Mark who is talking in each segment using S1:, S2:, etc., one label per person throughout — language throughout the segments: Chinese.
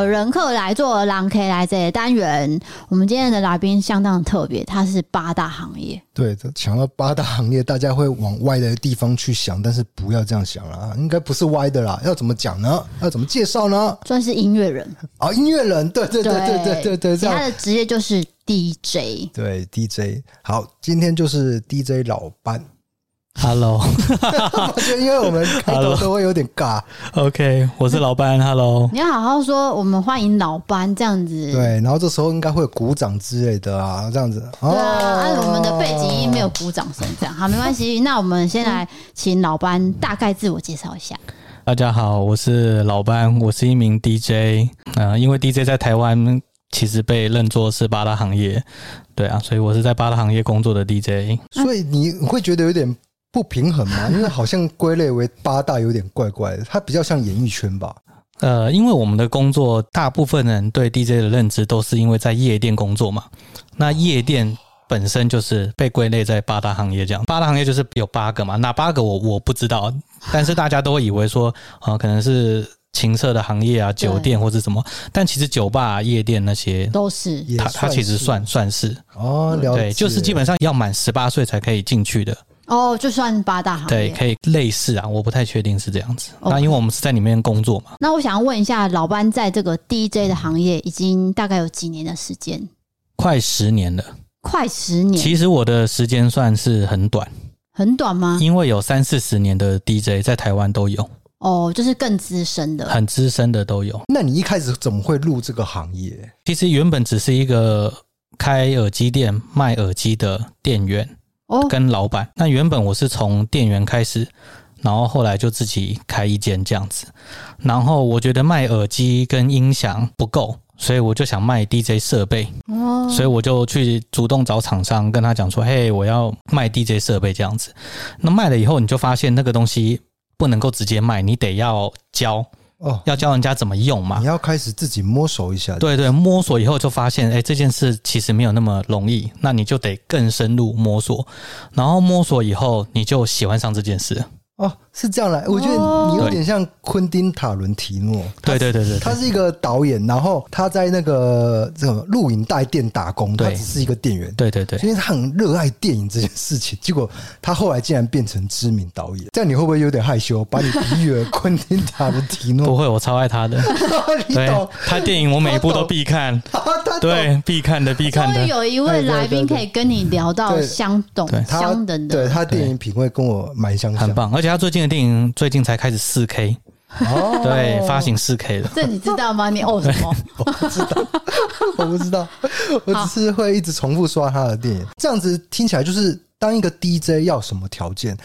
S1: 有人客来做狼 K 来这单元。我们今天的来宾相当特别，他是八大行业。
S2: 对，想到八大行业，大家会往歪的地方去想，但是不要这样想啊，应该不是歪的啦。要怎么讲呢？要怎么介绍呢？
S1: 算是音乐人
S2: 啊、哦，音乐人，对对对对对对对，对，
S1: 他的职业就是 DJ。
S2: 对，DJ。好，今天就是 DJ 老班。
S3: Hello，
S2: 我觉得因为我们开头都会有点尬。
S3: OK，我是老班。Hello，
S1: 你要好好说，我们欢迎老班这样子。
S2: 对，然后这时候应该会有鼓掌之类的啊，这样子。
S1: 对啊，按、哦、我们的背景音没有鼓掌声，这样好没关系。那我们先来请老班大概自我介绍一下。
S3: 大家好，我是老班，我是一名 DJ。嗯、呃，因为 DJ 在台湾其实被认作是八大行业，对啊，所以我是在八大行业工作的 DJ。
S2: 所以你会觉得有点。不平衡吗？因为好像归类为八大有点怪怪的，它比较像演艺圈吧。
S3: 呃，因为我们的工作，大部分人对 DJ 的认知都是因为在夜店工作嘛。那夜店本身就是被归类在八大行业这样，八大行业就是有八个嘛，哪八个我我不知道，但是大家都会以为说，呃，可能是情色的行业啊，酒店或者什么，但其实酒吧、啊、夜店那些
S1: 都是，
S3: 它它其实算算是
S2: 哦，了解，
S3: 对，就是基本上要满十八岁才可以进去的。
S1: 哦，就算八大行业，
S3: 对，可以类似啊，我不太确定是这样子。那、okay. 因为我们是在里面工作嘛。
S1: 那我想要问一下，老班在这个 DJ 的行业已经大概有几年的时间？
S3: 快十年了。
S1: 快十年。
S3: 其实我的时间算是很短。
S1: 很短吗？
S3: 因为有三四十年的 DJ 在台湾都有。
S1: 哦，就是更资深的。
S3: 很资深的都有。
S2: 那你一开始怎么会入这个行业？
S3: 其实原本只是一个开耳机店卖耳机的店员。跟老板，那原本我是从店员开始，然后后来就自己开一间这样子。然后我觉得卖耳机跟音响不够，所以我就想卖 DJ 设备。哦，所以我就去主动找厂商，跟他讲说：“嘿，我要卖 DJ 设备这样子。”那卖了以后，你就发现那个东西不能够直接卖，你得要教。哦，要教人家怎么用嘛？
S2: 你要开始自己摸索一下。
S3: 对对，摸索以后就发现，哎，这件事其实没有那么容易。那你就得更深入摸索，然后摸索以后，你就喜欢上这件事。
S2: 哦，是这样来，我觉得你有点像昆汀塔伦提诺。
S3: 对对对对，
S2: 他是一个导演，然后他在那个什么录影带店打工，他只是一个店员。
S3: 对对对，
S2: 因为他很热爱电影这件事情，结果他后来竟然变成知名导演。这样你会不会有点害羞？把你比喻为昆汀塔伦提诺？
S3: 不会，我超爱他的。对，他电影我每一部都必看。对，必看的必看的。
S1: 终于有一位来宾可以跟你聊到相懂、相等的。
S2: 对，他电影品味跟我蛮相像，
S3: 很棒。而且他最近的电影最近才开始四 K，哦，对，发行四 K 的。
S1: 这你知道吗？你哦什么？
S2: 我不知道，我不知道，我只是会一直重复刷他的电影。这样子听起来就是当一个 DJ 要什么条件？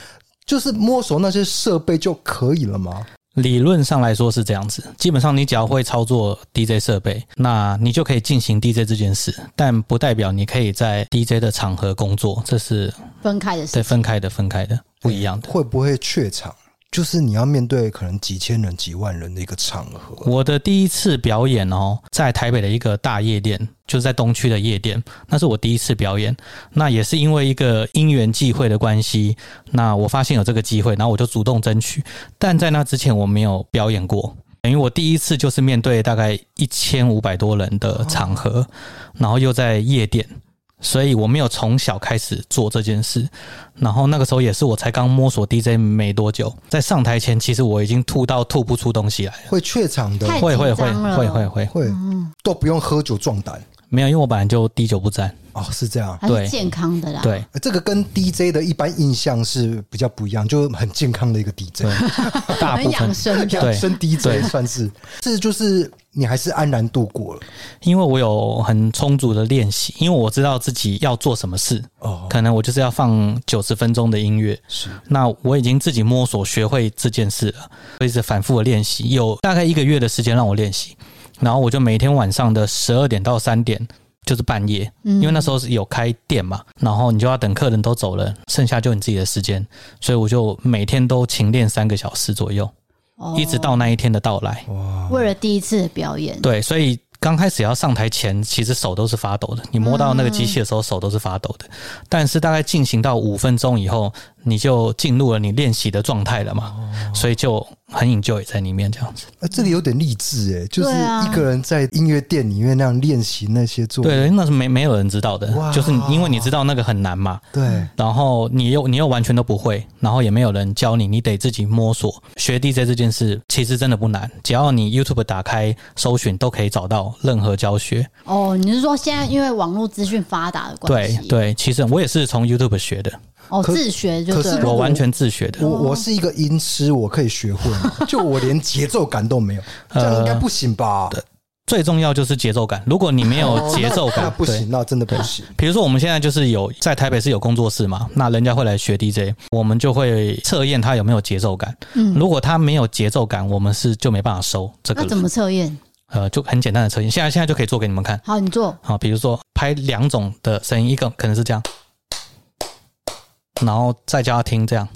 S2: 就是摸索那些设备就可以了吗？
S3: 理论上来说是这样子，基本上你只要会操作 DJ 设备，那你就可以进行 DJ 这件事，但不代表你可以在 DJ 的场合工作，这是
S1: 分开的事，
S3: 对，分开的，分开的，不一样的。
S2: 会不会怯场？就是你要面对可能几千人、几万人的一个场合。
S3: 我的第一次表演哦，在台北的一个大夜店，就是在东区的夜店，那是我第一次表演。那也是因为一个因缘际会的关系，那我发现有这个机会，然后我就主动争取。但在那之前我没有表演过，等于我第一次就是面对大概一千五百多人的场合，然后又在夜店。所以我没有从小开始做这件事，然后那个时候也是我才刚摸索 DJ 没多久，在上台前其实我已经吐到吐不出东西来了，
S2: 会怯场的，
S3: 会会会会会会会，
S2: 都不用喝酒壮胆，
S3: 没有，因为我本来就滴酒不沾。
S2: 哦，是这样，
S1: 对，健康的啦。
S3: 对，
S2: 这个跟 DJ 的一般印象是比较不一样，就很健康的一个 DJ，
S3: 大部分。
S1: 养生。
S2: 养生 DJ 算是。这就是你还是安然度过了，
S3: 因为我有很充足的练习，因为我知道自己要做什么事。哦，可能我就是要放九十分钟的音乐。是，那我已经自己摸索学会这件事了，我一直反复的练习，有大概一个月的时间让我练习，然后我就每天晚上的十二点到三点。就是半夜，因为那时候是有开店嘛，然后你就要等客人都走了，剩下就你自己的时间，所以我就每天都勤练三个小时左右，一直到那一天的到来。
S1: 为了第一次的表演，
S3: 对，所以刚开始要上台前，其实手都是发抖的。你摸到那个机器的时候，手都是发抖的。但是大概进行到五分钟以后，你就进入了你练习的状态了嘛，所以就很 enjoy 在里面这样子。
S2: 呃，这里有点励志哎，就是一个人在音乐店里面那样练习那些作品。
S3: 对，那是没没有人知道的，就是因为你知道那个很难嘛。
S2: 对，
S3: 然后你又你又完全都不会，然后也没有人教你，你得自己摸索。学 DJ 这件事其实真的不难，只要你 YouTube 打开搜寻都可以找到任何教学。
S1: 哦，你是说现在因为网络资讯发达的关系？
S3: 对对，其实我也是从 YouTube 学的。
S1: 哦，自学就是，
S2: 可是
S3: 我完全自学的。
S2: 我我是一个音痴，我可以学会吗？就我连节奏感都没有，这样应该不行吧？
S3: 对，最重要就是节奏感。如果你没有节奏感，
S2: 那不行，那真的不行。
S3: 比如说我们现在就是有在台北是有工作室嘛，那人家会来学 DJ，我们就会测验他有没有节奏感。嗯，如果他没有节奏感，我们是就没办法收这个。
S1: 那怎么测验？
S3: 呃，就很简单的测验，现在现在就可以做给你们看。
S1: 好，你做。
S3: 好，比如说拍两种的声音，一个可能是这样。然后再叫他听这样，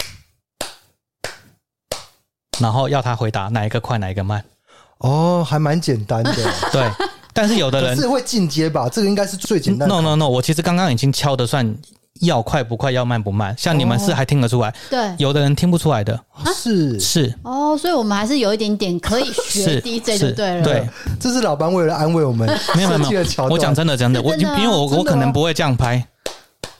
S3: 然后要他回答哪一个快哪一个慢。
S2: 哦，还蛮简单的。
S3: 对，但是有的人
S2: 是会进阶吧？这个应该是最简单的。
S3: No No No，我其实刚刚已经敲的算要快不快，要慢不慢。像你们是还听得出来？
S1: 对，
S3: 有的人听不出来的。
S2: 是
S3: 是
S1: 哦，所以我们还是有一点点可以学 DJ 就对了。
S3: 对，
S2: 这是老班为了安慰我们。
S3: 没有没有没有，我讲真的真的，我因为我我可能不会这样拍。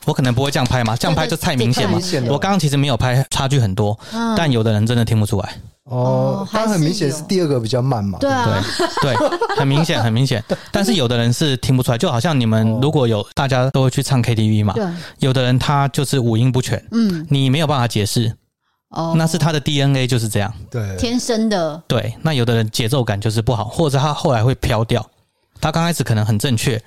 S3: 我可能不会这样拍嘛，这样拍就太明显嘛。我刚刚其实没有拍，差距很多，但有的人真的听不出来。
S2: 哦，刚刚很明显是第二个比较慢嘛。
S1: 对
S3: 对对，很明显 很明显。但是有的人是听不出来，就好像你们如果有大家都会去唱 KTV 嘛，有的人他就是五音不全，嗯，你没有办法解释，哦，那是他的 DNA 就是这样，
S2: 对，
S1: 天生的。
S3: 对，那有的人节奏感就是不好，或者他后来会飘掉，他刚开始可能很正确，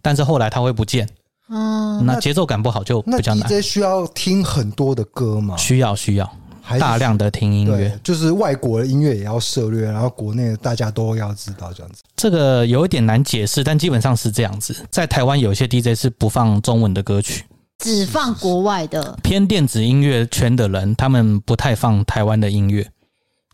S3: 但是后来他会不见。嗯，那节奏感不好就比较难。
S2: 这需要听很多的歌吗？
S3: 需要需要，大量的听音乐，
S2: 就是外国的音乐也要涉略，然后国内的大家都要知道这样子。
S3: 这个有一点难解释，但基本上是这样子。在台湾有些 DJ 是不放中文的歌曲，
S1: 只放国外的。
S3: 偏电子音乐圈的人，他们不太放台湾的音乐。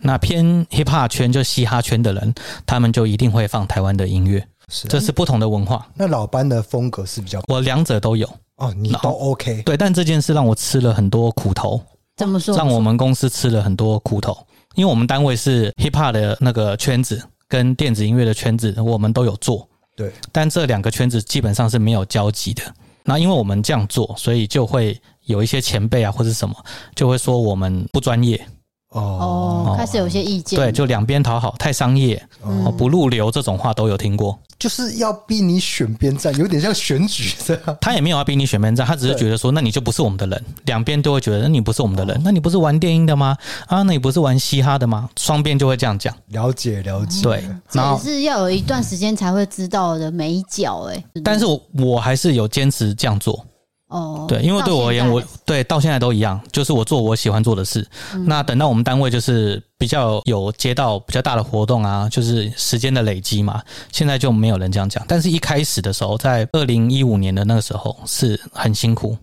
S3: 那偏 hip hop 圈就嘻哈圈的人，他们就一定会放台湾的音乐。是，这是不同的文化。
S2: 那老班的风格是比较，
S3: 我两者都有
S2: 哦，你都 OK。
S3: 对，但这件事让我吃了很多苦头。
S1: 怎么说？
S3: 让我们公司吃了很多苦头，因为我们单位是 hip hop 的那个圈子，跟电子音乐的圈子，我们都有做。
S2: 对，
S3: 但这两个圈子基本上是没有交集的。那因为我们这样做，所以就会有一些前辈啊，或者什么，就会说我们不专业。
S1: 哦，开始有些意见。
S3: 对，就两边讨好，太商业，哦，不入流这种话都有听过。
S2: 就是要逼你选边站，有点像选举这样。
S3: 他也没有要逼你选边站，他只是觉得说，那你就不是我们的人。两边都会觉得，那你不是我们的人，那你不是玩电音的吗？啊，那你不是玩嘻哈的吗？双边就会这样讲。
S2: 了解了解，
S3: 对，
S1: 然后是要有一段时间才会知道的眉角哎。
S3: 但是我我还是有坚持这样做。哦，对，因为对我而言，我对到现在都一样，就是我做我喜欢做的事。嗯、那等到我们单位就是比较有接到比较大的活动啊，就是时间的累积嘛，现在就没有人这样讲。但是一开始的时候，在二零一五年的那个时候是很辛苦，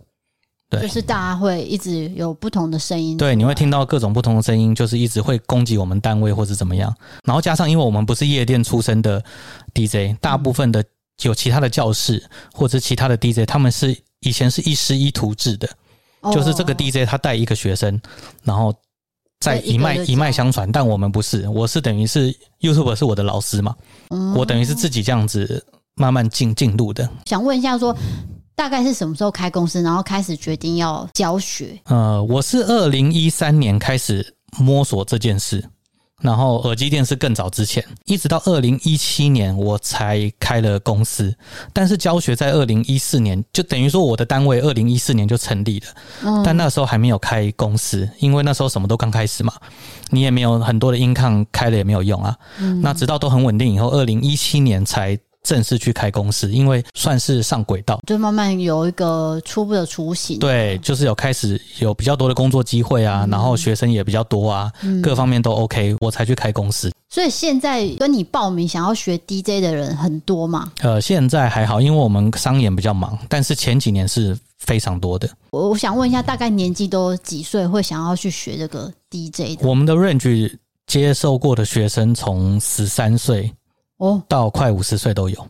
S3: 对，
S1: 就是大家会一直有不同的声音，
S3: 对，你会听到各种不同的声音，就是一直会攻击我们单位或是怎么样。然后加上因为我们不是夜店出身的 DJ，大部分的有其他的教室或者其他的 DJ，他们是。以前是一师一徒制的，就是这个 DJ 他带一个学生，然后再一脉一脉相传。但我们不是，我是等于是 YouTuber 是我的老师嘛，我等于是自己这样子慢慢进进入的。
S1: 想问一下，说大概是什么时候开公司，然后开始决定要教学？
S3: 呃，我是二零一三年开始摸索这件事。然后耳机店是更早之前，一直到二零一七年我才开了公司，但是教学在二零一四年，就等于说我的单位二零一四年就成立了，但那时候还没有开公司，因为那时候什么都刚开始嘛，你也没有很多的 income 开了也没有用啊，那直到都很稳定以后，二零一七年才。正式去开公司，因为算是上轨道，
S1: 就慢慢有一个初步的雏形。
S3: 对，就是有开始有比较多的工作机会啊，嗯、然后学生也比较多啊，嗯、各方面都 OK，我才去开公司。
S1: 所以现在跟你报名想要学 DJ 的人很多嘛？
S3: 呃，现在还好，因为我们商演比较忙，但是前几年是非常多的。
S1: 我我想问一下，大概年纪都几岁会想要去学这个 DJ 的？
S3: 我们的 range 接受过的学生从十三岁。哦，到快五十岁都有，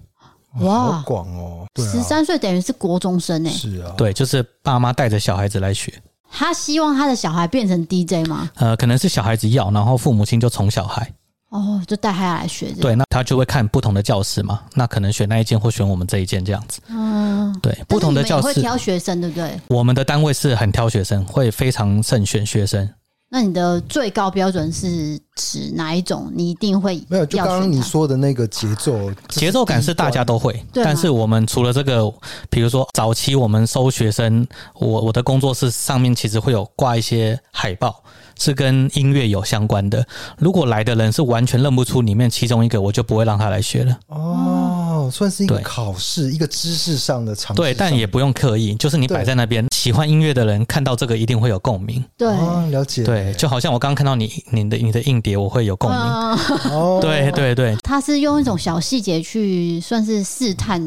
S2: 哇，好广哦！
S1: 十三岁等于是国中生诶，
S2: 是啊，
S3: 对，就是爸妈带着小孩子来学。
S1: 他希望他的小孩变成 DJ 吗？
S3: 呃，可能是小孩子要，然后父母亲就宠小孩。
S1: 哦，就带他来学。
S3: 对，那他就会看不同的教室嘛，那可能选那一间或选我们这一间这样子。
S1: 嗯，
S3: 对，不同的教室
S1: 会挑学生，对不对？
S3: 我们的单位是很挑学生，会非常慎选学生。
S1: 那你的最高标准是指哪一种？你一定会
S2: 没有？就刚刚你说的那个节奏，
S3: 节奏感是大家都
S1: 会。对？
S3: 但是我们除了这个，比如说早期我们收学生，我我的工作室上面其实会有挂一些海报。是跟音乐有相关的。如果来的人是完全认不出里面其中一个，我就不会让他来学了。
S2: 哦，算是一个考试，一个知识上的尝试。
S3: 对，但也不用刻意，就是你摆在那边，喜欢音乐的人看到这个一定会有共鸣。
S1: 对，
S2: 了解。
S3: 对，就好像我刚刚看到你，你的你的硬碟，我会有共鸣。
S2: 哦，
S3: 对对对，
S1: 他是用一种小细节去算是试探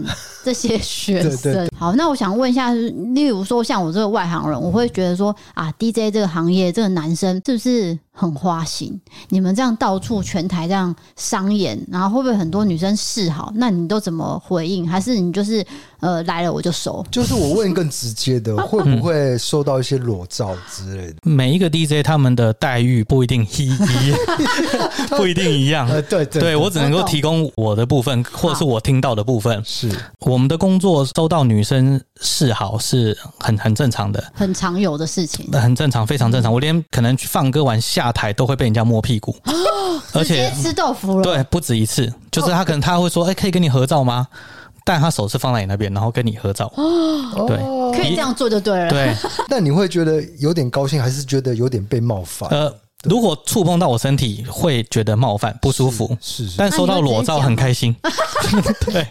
S1: 这些学生。对对对。好，那我想问一下，例如说像我这个外行人，我会觉得说啊，DJ 这个行业，这个男生。是不是很花心？你们这样到处全台这样商演，然后会不会很多女生示好？那你都怎么回应？还是你就是呃来了我就收？
S2: 就是我问更直接的，会不会收到一些裸照之类的？
S3: 每一个 DJ 他们的待遇不一定一一，不一定一样。
S2: 呃，对对，
S3: 对我只能够提供我的部分，或者是我听到的部分。
S2: 是
S3: 我们的工作收到女生示好是很很正常的，
S1: 很常有的事情，
S3: 很正常，非常正常。我连可能。放歌完下台都会被人家摸屁股，而且
S1: 吃豆腐了。
S3: 对，不止一次，就是他可能他会说：“哎，可以跟你合照吗？”但他手是放在你那边，然后跟你合照。对，
S1: 可以这样做就对了。
S3: 对，
S2: 但你会觉得有点高兴，还是觉得有点被冒犯？
S3: 呃，如果触碰到我身体，会觉得冒犯不舒服。
S2: 是是，
S3: 但收到裸照很开心。对。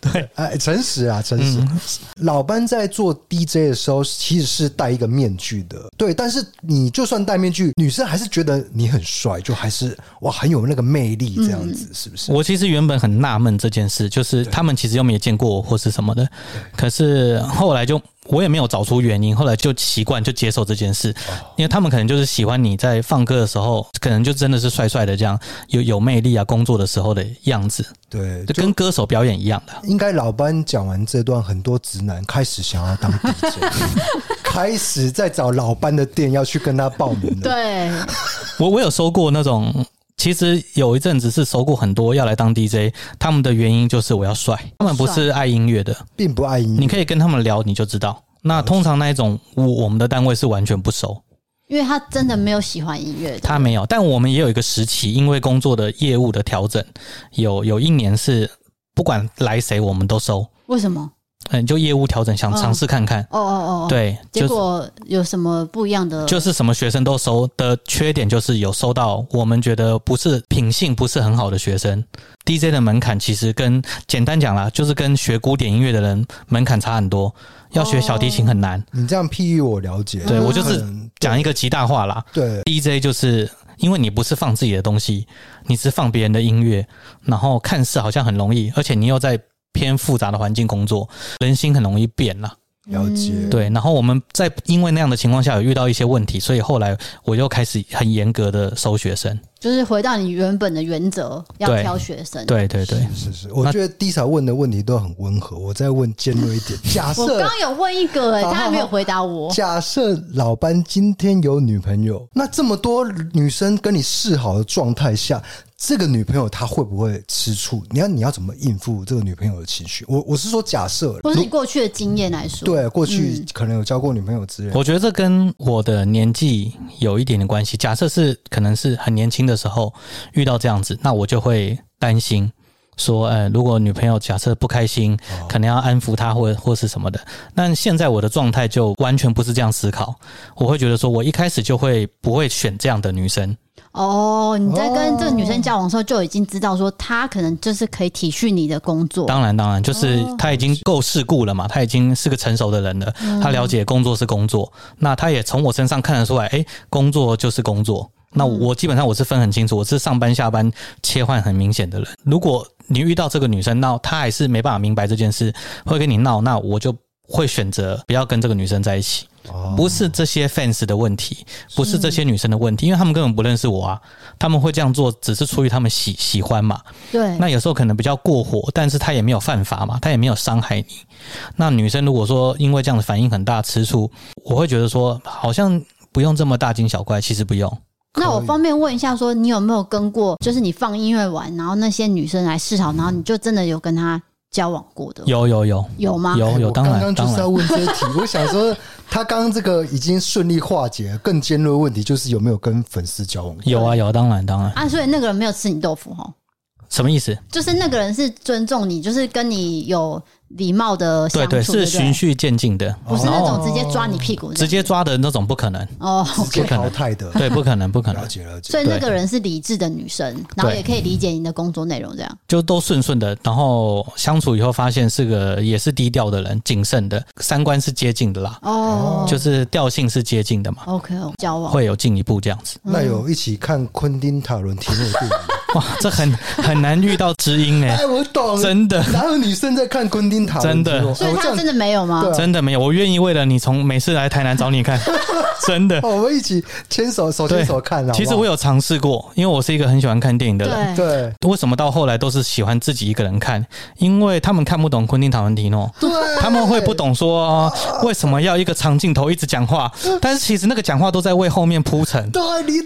S3: 对，
S2: 哎，诚实啊，诚实。嗯、老班在做 DJ 的时候，其实是戴一个面具的。对，但是你就算戴面具，女生还是觉得你很帅，就还是哇，很有那个魅力，这样子，是不是？
S3: 我其实原本很纳闷这件事，就是他们其实又没有见过我或是什么的，可是后来就。我也没有找出原因，后来就习惯就接受这件事，因为他们可能就是喜欢你在放歌的时候，可能就真的是帅帅的这样有有魅力啊，工作的时候的样子，
S2: 对，
S3: 就跟歌手表演一样的。
S2: 应该老班讲完这段，很多直男开始想要当 DJ，开始在找老班的店要去跟他报名了。
S1: 对，
S3: 我我有收过那种。其实有一阵子是收过很多要来当 DJ，他们的原因就是我要帅，他们不是爱音乐的，
S2: 并不爱音乐。
S3: 你可以跟他们聊，你就知道。那通常那一种，我我们的单位是完全不收，
S1: 因为他真的没有喜欢音乐。
S3: 他没有，但我们也有一个时期，因为工作的业务的调整，有有一年是不管来谁我们都收。
S1: 为什么？
S3: 嗯，就业务调整，想尝试看看。
S1: 哦哦哦，
S3: 对，
S1: 结果有什么不一样的？
S3: 就是什么学生都收的缺点，就是有收到我们觉得不是品性不是很好的学生。DJ 的门槛其实跟简单讲啦，就是跟学古典音乐的人门槛差很多。要学小提琴很难。
S2: 你这样譬喻我了解，
S3: 对我就是讲一个极大化啦。
S2: 对
S3: ，DJ 就是因为你不是放自己的东西，你是放别人的音乐，然后看似好像很容易，而且你又在。偏复杂的环境工作，人心很容易变了。
S2: 了解，
S3: 对。然后我们在因为那样的情况下有遇到一些问题，所以后来我又开始很严格的收学生。
S1: 就是回到你原本的原则，要挑学生。
S3: 对对对，
S2: 是是，是。我觉得 D 嫂问的问题都很温和。我再问尖锐一点，假设我
S1: 刚刚有问一个、欸，哎，他还没有回答我。
S2: 假设老班今天有女朋友，那这么多女生跟你示好的状态下。这个女朋友她会不会吃醋？你要你要怎么应付这个女朋友的情绪？我我是说假设，
S1: 不是你过去的经验来说，
S2: 对，过去可能有交过女朋友之类的。
S3: 我觉得这跟我的年纪有一点点关系。假设是可能是很年轻的时候遇到这样子，那我就会担心说，呃，如果女朋友假设不开心，可能要安抚她或或是什么的。但现在我的状态就完全不是这样思考，我会觉得说我一开始就会不会选这样的女生。
S1: 哦，你在跟这个女生交往的时候就已经知道说她可能就是可以体恤你的工作。
S3: 当然，当然，就是她已经够世故了嘛，她已经是个成熟的人了，她了解工作是工作，那她也从我身上看得出来，哎，工作就是工作。那我基本上我是分很清楚，我是上班下班切换很明显的人。如果你遇到这个女生闹，她还是没办法明白这件事，会跟你闹，那我就。会选择不要跟这个女生在一起。
S2: 哦，
S3: 不是这些 fans 的问题，不是这些女生的问题，因为他们根本不认识我啊。他们会这样做，只是出于他们喜喜欢嘛。
S1: 对。
S3: 那有时候可能比较过火，但是他也没有犯法嘛，他也没有伤害你。那女生如果说因为这样的反应很大吃醋，我会觉得说好像不用这么大惊小怪，其实不用。
S1: 那我方便问一下，说你有没有跟过？就是你放音乐完，然后那些女生来示好，然后你就真的有跟她交往过的？
S3: 有有有
S1: 有吗？
S3: 有有，当然。
S2: 刚刚就是要问这一题，我想说，他刚刚这个已经顺利化解更尖锐的问题，就是有没有跟粉丝交往？
S3: 有啊有，当然当然。
S1: 啊，所以那个人没有吃你豆腐齁？
S3: 什么意思？
S1: 就是那个人是尊重你，就是跟你有。礼貌的相处，
S3: 对对，是循序渐进的，
S1: 不是那种直接抓你屁股，
S3: 直接抓的那种不可能
S1: 哦，
S2: 直接淘汰的，
S3: 对，不可能，不可能。
S2: 了解了解。
S1: 所以那个人是理智的女生，然后也可以理解你的工作内容，这样
S3: 就都顺顺的。然后相处以后发现是个也是低调的人，谨慎的，三观是接近的啦。哦，就是调性是接近的嘛。
S1: OK，交往
S3: 会有进一步这样子。
S2: 那有一起看昆汀塔伦提诺的电影？
S3: 哇，这很很难遇到知音哎！
S2: 哎，我懂，
S3: 真的，
S2: 哪有女生在看昆汀塔？
S3: 真的。
S1: 所以他真的没有吗？
S3: 真的没有，我愿意为了你从每次来台南找你看，真的。
S2: 我们一起牵手手牵手看了。
S3: 其实我有尝试过，因为我是一个很喜欢看电影的人。
S2: 对。
S3: 为什么到后来都是喜欢自己一个人看？因为他们看不懂昆汀塔伦提诺，
S2: 对，
S3: 他们会不懂说为什么要一个长镜头一直讲话，但是其实那个讲话都在为后面铺陈。
S2: 对，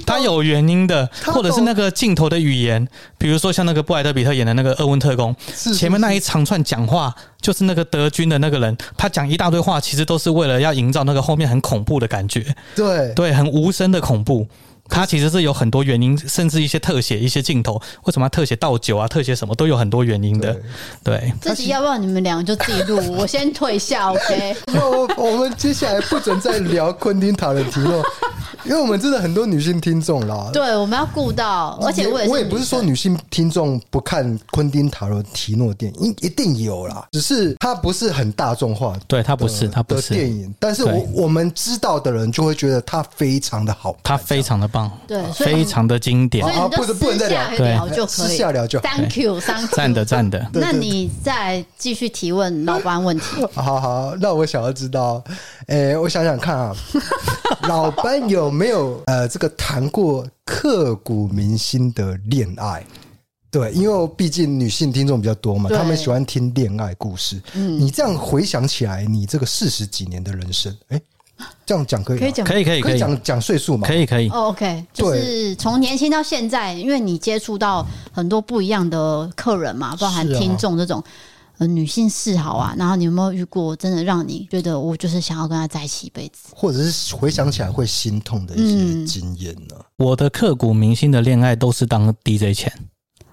S3: 他有原因的，或者是那个镜头的语言，比如说像那个布莱德比特演的那个厄温特工，前面那一长串讲话。就是那个德军的那个人，他讲一大堆话，其实都是为了要营造那个后面很恐怖的感觉。
S2: 对对，
S3: 很无声的恐怖。它其实是有很多原因，甚至一些特写、一些镜头，为什么要特写倒酒啊？特写什么都有很多原因的。对，
S1: 自己要不要你们两个就自己录？我先退下，OK？
S2: 那 我我们接下来不准再聊昆汀塔伦提诺。因为我们真的很多女性听众啦，
S1: 对，我们要顾到，而且我也，
S2: 我也不是说女性听众不看昆汀塔伦提诺电影，一定有啦，只是它不是很大众化，
S3: 对，它不是，它不是
S2: 电影，但是我我们知道的人就会觉得它非常的好，
S3: 它非常的棒，
S1: 对，
S3: 非常的经典，
S1: 啊，不能不能再聊，就可以。
S2: 私下聊就好
S1: ，Thank you，Thank you，
S3: 赞的赞的，
S1: 那你再继续提问老班问题，
S2: 好好，那我想要知道，诶，我想想看啊，老班有。没有呃，这个谈过刻骨铭心的恋爱，对，因为毕竟女性听众比较多嘛，他们喜欢听恋爱故事。嗯，你这样回想起来，你这个四十几年的人生，哎，这样讲可以可以
S3: 讲可以可以可以讲
S2: 讲岁数嘛？
S3: 可以可以。
S1: 哦，OK，就是从年轻到现在，因为你接触到很多不一样的客人嘛，包含听众这种。呃，女性示好啊，然后你有没有遇过真的让你觉得我就是想要跟他在一起一辈子，
S2: 或者是回想起来会心痛的一些经验呢？
S3: 嗯、我的刻骨铭心的恋爱都是当 DJ 前。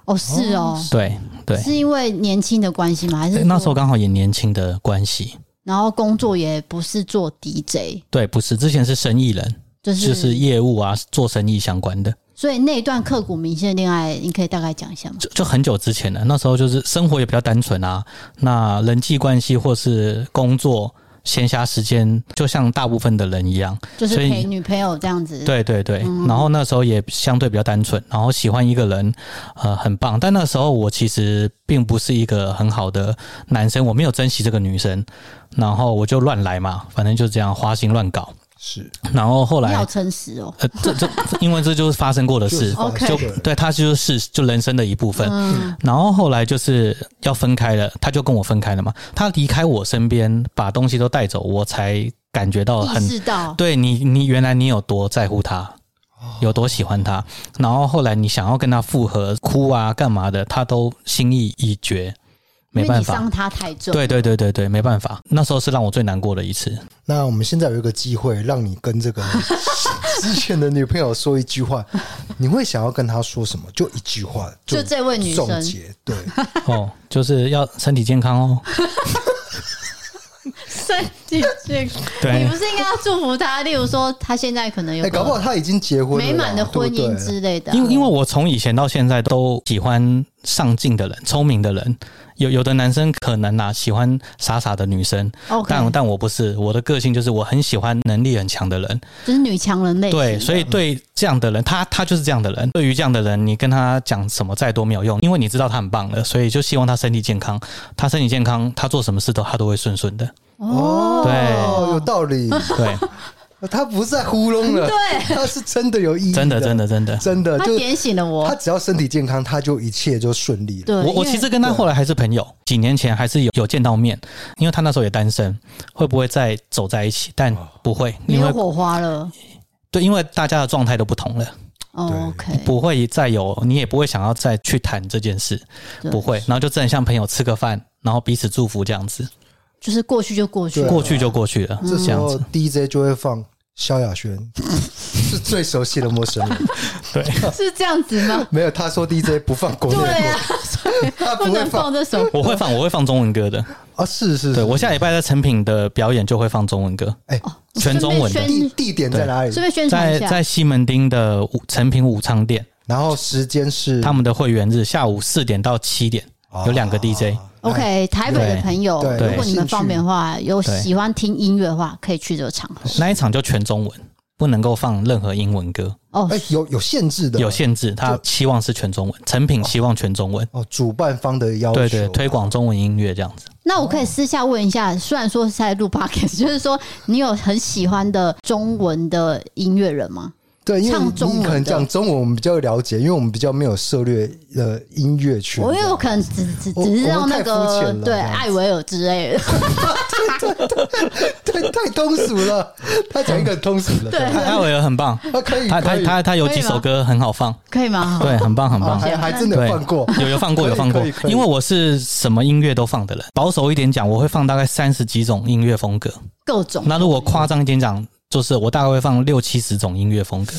S1: 哦，是哦，
S3: 对对，
S1: 是因为年轻的关系吗？还是
S3: 那时候刚好也年轻的关系？
S1: 然后工作也不是做 DJ，
S3: 对，不是，之前是生意人，就是就是业务啊，做生意相关的。
S1: 所以那一段刻骨铭心的恋爱，你可以大概讲一下吗？
S3: 就就很久之前了，那时候就是生活也比较单纯啊，那人际关系或是工作闲暇时间，就像大部分的人一样，
S1: 就是陪女朋友这样子。
S3: 对对对，然后那时候也相对比较单纯，然后喜欢一个人，呃，很棒。但那时候我其实并不是一个很好的男生，我没有珍惜这个女生，然后我就乱来嘛，反正就这样花心乱搞。
S2: 是，
S3: 然后后来
S1: 你好诚实哦。
S3: 呃，这这，因为这就是发生过的事，就对他就是就人生的一部分。嗯，然后后来就是要分开了，他就跟我分开了嘛。他离开我身边，把东西都带走，我才感觉到很，对你，你原来你有多在乎他，有多喜欢他。然后后来你想要跟他复合，哭啊干嘛的，他都心意已决。没办法，伤他太重。对对对对对，没办法。那时候是让我最难过的一次。
S2: 那我们现在有一个机会，让你跟这个 之前的女朋友说一句话，你会想要跟她说什么？就一句话，就，
S1: 就这位女生。
S2: 对，
S3: 哦，就是要身体健康哦。
S1: 身体健康，你不是应该要祝福他？例如说，他现在可能有，
S2: 搞不好他已经结婚了，
S1: 美满的婚姻之类的。
S3: 因为因为我从以前到现在都喜欢上进的人、聪明的人。有有的男生可能啊喜欢傻傻的女生，但但我不是，我的个性就是我很喜欢能力很强的人，
S1: 就是女强人类。
S3: 对，所以对这样的人，他他就是这样的人。对于这样的人，你跟他讲什么再多没有用，因为你知道他很棒的，所以就希望他身体健康。他身体健康，他做什么事都他都会顺顺的。
S2: 哦，
S3: 对
S2: 有道理。
S3: 对，
S2: 他不是在糊弄了，
S1: 对，
S2: 他是真的有意义，
S3: 真的，真的，真的，
S2: 真的，就
S1: 他点醒了我。
S2: 他只要身体健康，他就一切就顺利了。
S1: 对，
S3: 我我其实跟他后来还是朋友，几年前还是有有见到面，因为他那时候也单身，会不会再走在一起？但不会，
S1: 没
S3: 因为
S1: 有火花了。
S3: 对，因为大家的状态都不同了。
S1: 哦 OK，
S3: 不会再有，你也不会想要再去谈这件事，不会。然后就真的像朋友吃个饭，然后彼此祝福这样子，
S1: 就是过去就过去
S3: 了，过去就过去了。
S2: 这时候 DJ 就会放萧亚轩，是最熟悉的陌生人。
S3: 对，
S1: 是这样子吗？
S2: 没有，他说 DJ 不放国内
S1: 对啊，
S2: 他
S1: 不能放这首。
S3: 我会放，我会放中文歌的。
S2: 啊，是是，
S3: 对我下礼拜在成品的表演就会放中文歌，哎，全中文的。
S2: 地地点在哪里？
S1: 顺便宣传
S3: 在在西门町的成品武昌店，
S2: 然后时间是？
S3: 他们的会员日，下午四点到七点，有两个 DJ。
S1: OK，台北的朋友，如果你们方便的话，有喜欢听音乐的话，可以去这个场合。
S3: 那一场就全中文，不能够放任何英文歌。
S1: 哦，
S2: 哎，有有限制的，
S3: 有限制，他期望是全中文，成品希望全中文。
S2: 哦，主办方的要求，
S3: 对对，推广中文音乐这样子。
S1: 那我可以私下问一下，虽然说是在录 podcast，就是说你有很喜欢的中文的音乐人吗？
S2: 对，因为你可能讲中文，我们比较了解，因为我们比较没有涉猎呃音乐圈。
S1: 我有可能只只只知道那个对艾薇儿之类的，
S2: 对，太通俗了。他讲一个很通俗的，
S1: 对，
S3: 艾薇儿很棒，
S2: 他可以，
S3: 他他他他有几首歌很好放，
S1: 可以吗？
S3: 对，很棒很棒，
S2: 还还真的放过，
S3: 有有放过 有放过，因为我是什么音乐都放的人，保守一点讲，我会放大概三十几种音乐风格，
S1: 各种。
S3: 那如果夸张一点讲。就是我大概会放六七十种音乐风格，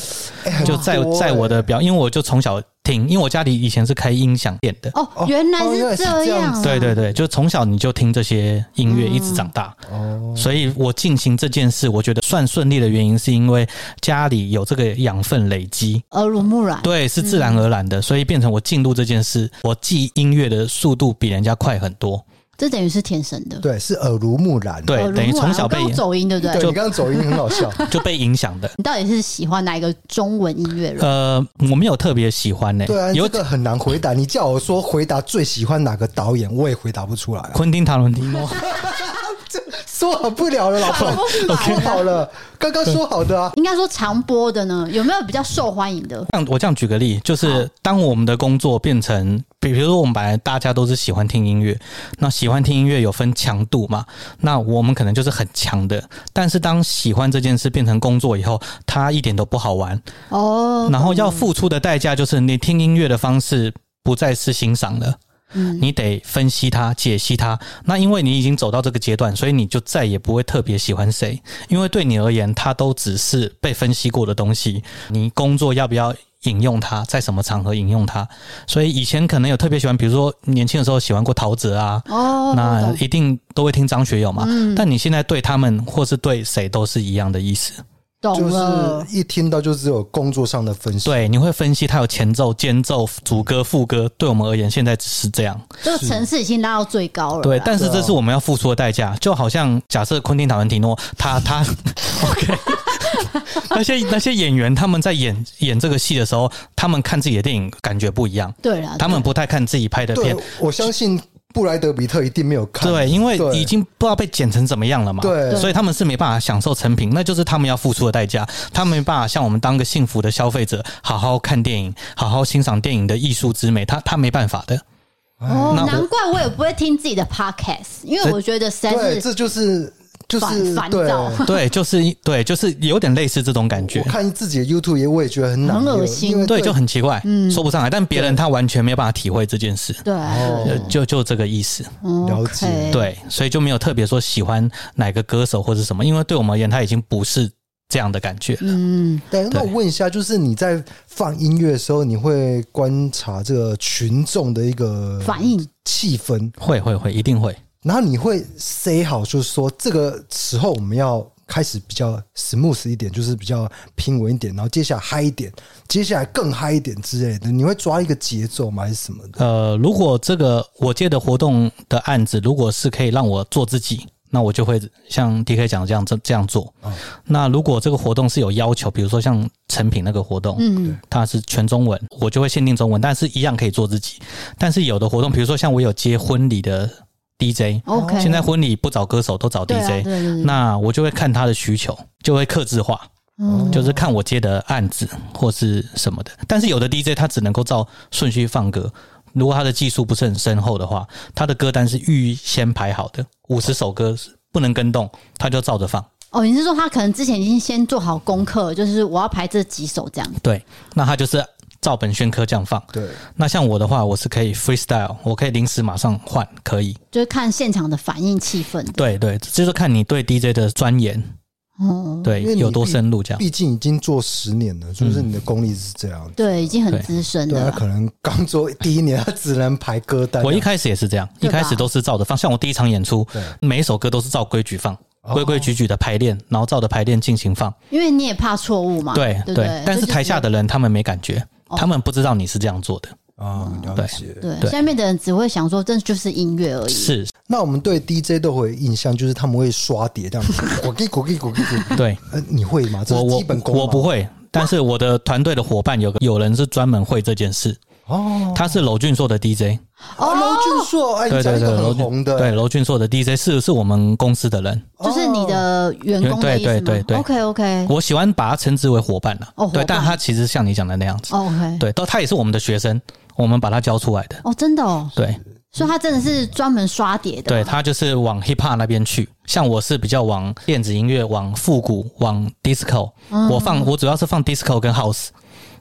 S3: 就在在我的表，因为我就从小听，因为我家里以前是开音响店的。
S1: 哦，原来是这样。
S3: 对对对，就从小你就听这些音乐，一直长大。哦，所以我进行这件事，我觉得算顺利的原因，是因为家里有这个养分累积，
S1: 耳濡目染。
S3: 对，是自然而然的，所以变成我进入这件事，我记音乐的速度比人家快很多。
S1: 这等于是天生的，
S2: 对，是耳濡目染，
S3: 对，等于从小被
S1: 走音，对不对？
S2: 对你刚刚走音很好笑，
S3: 就被影响的。
S1: 你到底是喜欢哪一个中文音乐人？
S3: 呃，我没有特别喜欢呢。
S2: 对啊，有个很难回答。你叫我说回答最喜欢哪个导演，我也回答不出来。
S3: 昆汀·塔伦蒂诺。
S2: 说好不了了，老婆，OK，好了，刚刚说好的啊。
S1: 应该说常播的呢，有没有比较受欢迎的？
S3: 像我这样举个例，就是当我们的工作变成，比如说我们本来大家都是喜欢听音乐，那喜欢听音乐有分强度嘛？那我们可能就是很强的，但是当喜欢这件事变成工作以后，它一点都不好玩哦。然后要付出的代价就是你听音乐的方式不再是欣赏了。嗯，你得分析它、解析它。那因为你已经走到这个阶段，所以你就再也不会特别喜欢谁，因为对你而言，它都只是被分析过的东西。你工作要不要引用它，在什么场合引用它？所以以前可能有特别喜欢，比如说年轻的时候喜欢过陶喆啊，哦，那一定都会听张学友嘛。嗯，但你现在对他们或是对谁都是一样的意思。
S2: 就是一听到就只有工作上的分析，
S3: 对，你会分析它有前奏、间奏、主歌、副歌。对我们而言，现在只是这样，
S1: 这个层次已经拉到最高了。
S3: 对，但是这是我们要付出的代价。就好像假设昆汀·塔伦提诺，他 他，OK，那些那些演员他们在演演这个戏的时候，他们看自己的电影感觉不一样。
S1: 对了，
S3: 他们不太看自己拍的片。
S2: 我相信。布莱德比特一定没有看，
S3: 对，因为已经不知道被剪成怎么样了嘛，
S2: 对，
S3: 所以他们是没办法享受成品，那就是他们要付出的代价。他们没办法像我们当个幸福的消费者，好好看电影，好好欣赏电影的艺术之美，他他没办法的。
S1: 哦，难怪我也不会听自己的 podcast，因为我觉得实在是，
S2: 这就是。就是
S1: 烦躁，
S3: 对，就是对，就是有点类似这种感觉。
S2: 我看自己的 YouTube 也，我也觉得很难，
S1: 很恶心，
S3: 对，就很奇怪，嗯，说不上来。但别人他完全没有办法体会这件事，
S1: 对，
S3: 就就这个意思，
S2: 了解，
S3: 对，所以就没有特别说喜欢哪个歌手或者什么，因为对我们而言，他已经不是这样的感觉了。
S1: 嗯，
S2: 对。那我问一下，就是你在放音乐的时候，你会观察这个群众的一个
S1: 反应、
S2: 气氛？
S3: 会会会，一定会。
S2: 然后你会 say 好，就是说这个时候我们要开始比较 smooth 一点，就是比较平稳一点，然后接下来嗨一点，接下来更嗨一点之类的。你会抓一个节奏吗？还是什么的？
S3: 呃，如果这个我接的活动的案子，如果是可以让我做自己，那我就会像 DK 讲的这样这这样做。嗯。那如果这个活动是有要求，比如说像成品那个活动，嗯，它是全中文，我就会限定中文，但是一样可以做自己。但是有的活动，比如说像我有接婚礼的。DJ。
S1: OK，
S3: 现在婚礼不找歌手，都找 DJ。那我就会看他的需求，就会克制化。
S1: 嗯
S3: 就是看我接的案子或是什么的，但是有的 DJ 他只能够照顺序放歌，如果他的技术不是很深厚的话，他的歌单是预先排好的，五十首歌不能跟动，他就照着放。
S1: 哦，你是说他可能之前已经先做好功课，就是我要排这几首这样？
S3: 对，那他就是照本宣科这样放。
S2: 对，
S3: 那像我的话，我是可以 freestyle，我可以临时马上换，可以。
S1: 就是看现场的反应气氛。
S3: 对对，就是看你对 DJ 的钻研。
S1: 哦，
S3: 对
S2: 因为，
S3: 有多深入这样？
S2: 毕竟已经做十年了，就是你的功力是这样。
S1: 对，已经很资深，了对。
S2: 他可能刚做第一年，他只能排歌单。
S3: 我一开始也是这样，一开始都是照着放。像我第一场演出，每一首歌都是照规矩放，
S2: 哦
S3: 规规矩矩的排练，然后照着排练进行放。
S1: 因为你也怕错误嘛。对对。
S3: 但是台下的人他们没感觉，
S1: 哦
S3: 他们不知道你是这样做的。
S2: 啊，了解。
S1: 对
S3: 对
S1: 下面的人只会想说，这就是音乐而已。
S3: 是，
S2: 那我们对 DJ 都会有印象，就是他们会刷碟这样子，咕叽咕叽咕叽咕。
S3: 对
S2: 呃，你会吗？这是
S3: 我我
S2: 基本功吗
S3: 我不会，但是我的团队的伙伴有个有人是专门会这件事，
S2: 哦。
S3: 他是娄俊硕的 DJ。
S2: 哦，楼俊硕，哎，对对对，
S3: 娄俊
S2: 红的，
S3: 对娄俊硕的 DJ 是是我们公司的人，
S1: 就是你的员工？
S3: 对对对对
S1: OK OK
S3: 我喜欢把他称之为伙伴了。
S1: 哦
S3: 对，但他其实像你讲的那样子
S1: ，OK。
S3: 对，都他也是我们的学生，我们把他教出来的。
S1: 哦，真的哦，
S3: 对，
S1: 所以他真的是专门刷碟的。
S3: 对他就是往 hip hop 那边去，像我是比较往电子音乐、往复古、往 disco，、我放我主要是放 disco 跟 house，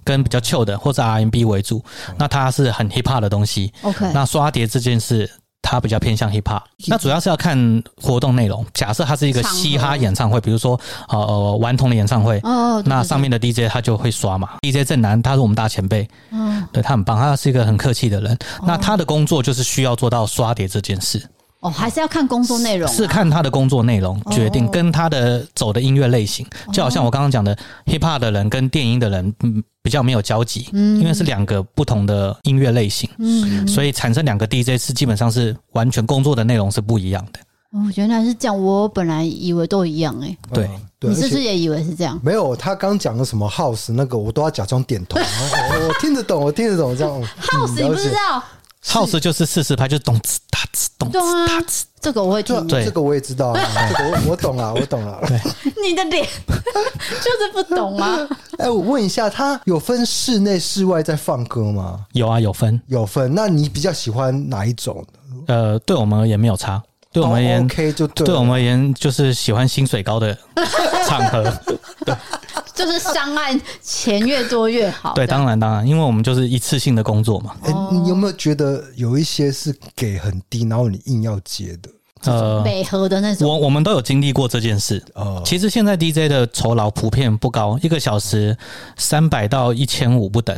S3: 跟比较 chill 的或者 R&B 为主。那他是很 hip hop 的东西。
S1: OK
S3: 那刷碟这件事，他比较偏向 hip hop。那主要是要看活动内容。假设他是一个嘻哈演唱会，比如说呃呃顽童的演唱
S1: 会，
S3: 那上面的 DJ 他就会刷嘛。DJ 正南他是我们大前辈，
S1: 嗯，
S3: 对他很棒，他是一个很客气的人。那他的工作就是需要做到刷碟这件事。
S1: 哦，还是要看工作内容啊，
S3: 是看他的工作内容决定，跟他的走的音乐类型，就好像我刚刚讲的 hip hop 的人跟电音的人，嗯，比较没有交集，因为是两个不同的音乐类型，
S1: 嗯，
S3: 所以产生两个 DJ 是基本上是完全工作的内容是不一样的。
S1: 哦，原来是这样，我本来以为都一样哎，
S3: 对
S2: 嗯对，
S1: 你是不是也以为是这样？
S2: 没有，他刚讲的什么 house 那个，我都要假装点头，我我听得懂，我听得懂，这样。嗯
S1: house 你不知？道？
S3: House 就是四四拍，就是咚哧哒哧咚
S1: 对啊
S3: 哧嗒哧。
S1: 这个我会
S2: 了解
S1: 听，
S3: 对
S2: 这这个我也知道，啊 这个我我懂了，我懂了。
S1: 你的脸 就是不懂啊。
S2: 哎，我问一下，他有分室内、室外在放歌吗？
S3: 有啊，有分。
S2: 有分。那你比较喜欢哪一种？
S3: 呃，对我们而言没有差，对我们而言
S2: 哦 OK 就对。
S3: 对我们而言就是喜欢薪水高的场合。
S1: 就是上岸钱越多越好。对，
S3: 当然当然，因为我们就是一次性的工作嘛。
S2: 哎，你有没有觉得有一些是给很低，然后你硬要接的？
S3: 呃，
S1: 美和的那种。
S3: 我我们都有经历过这件事。
S2: 哦，
S3: 其实现在 DJ 的酬劳普遍不高，一个小时三百到一千五不等，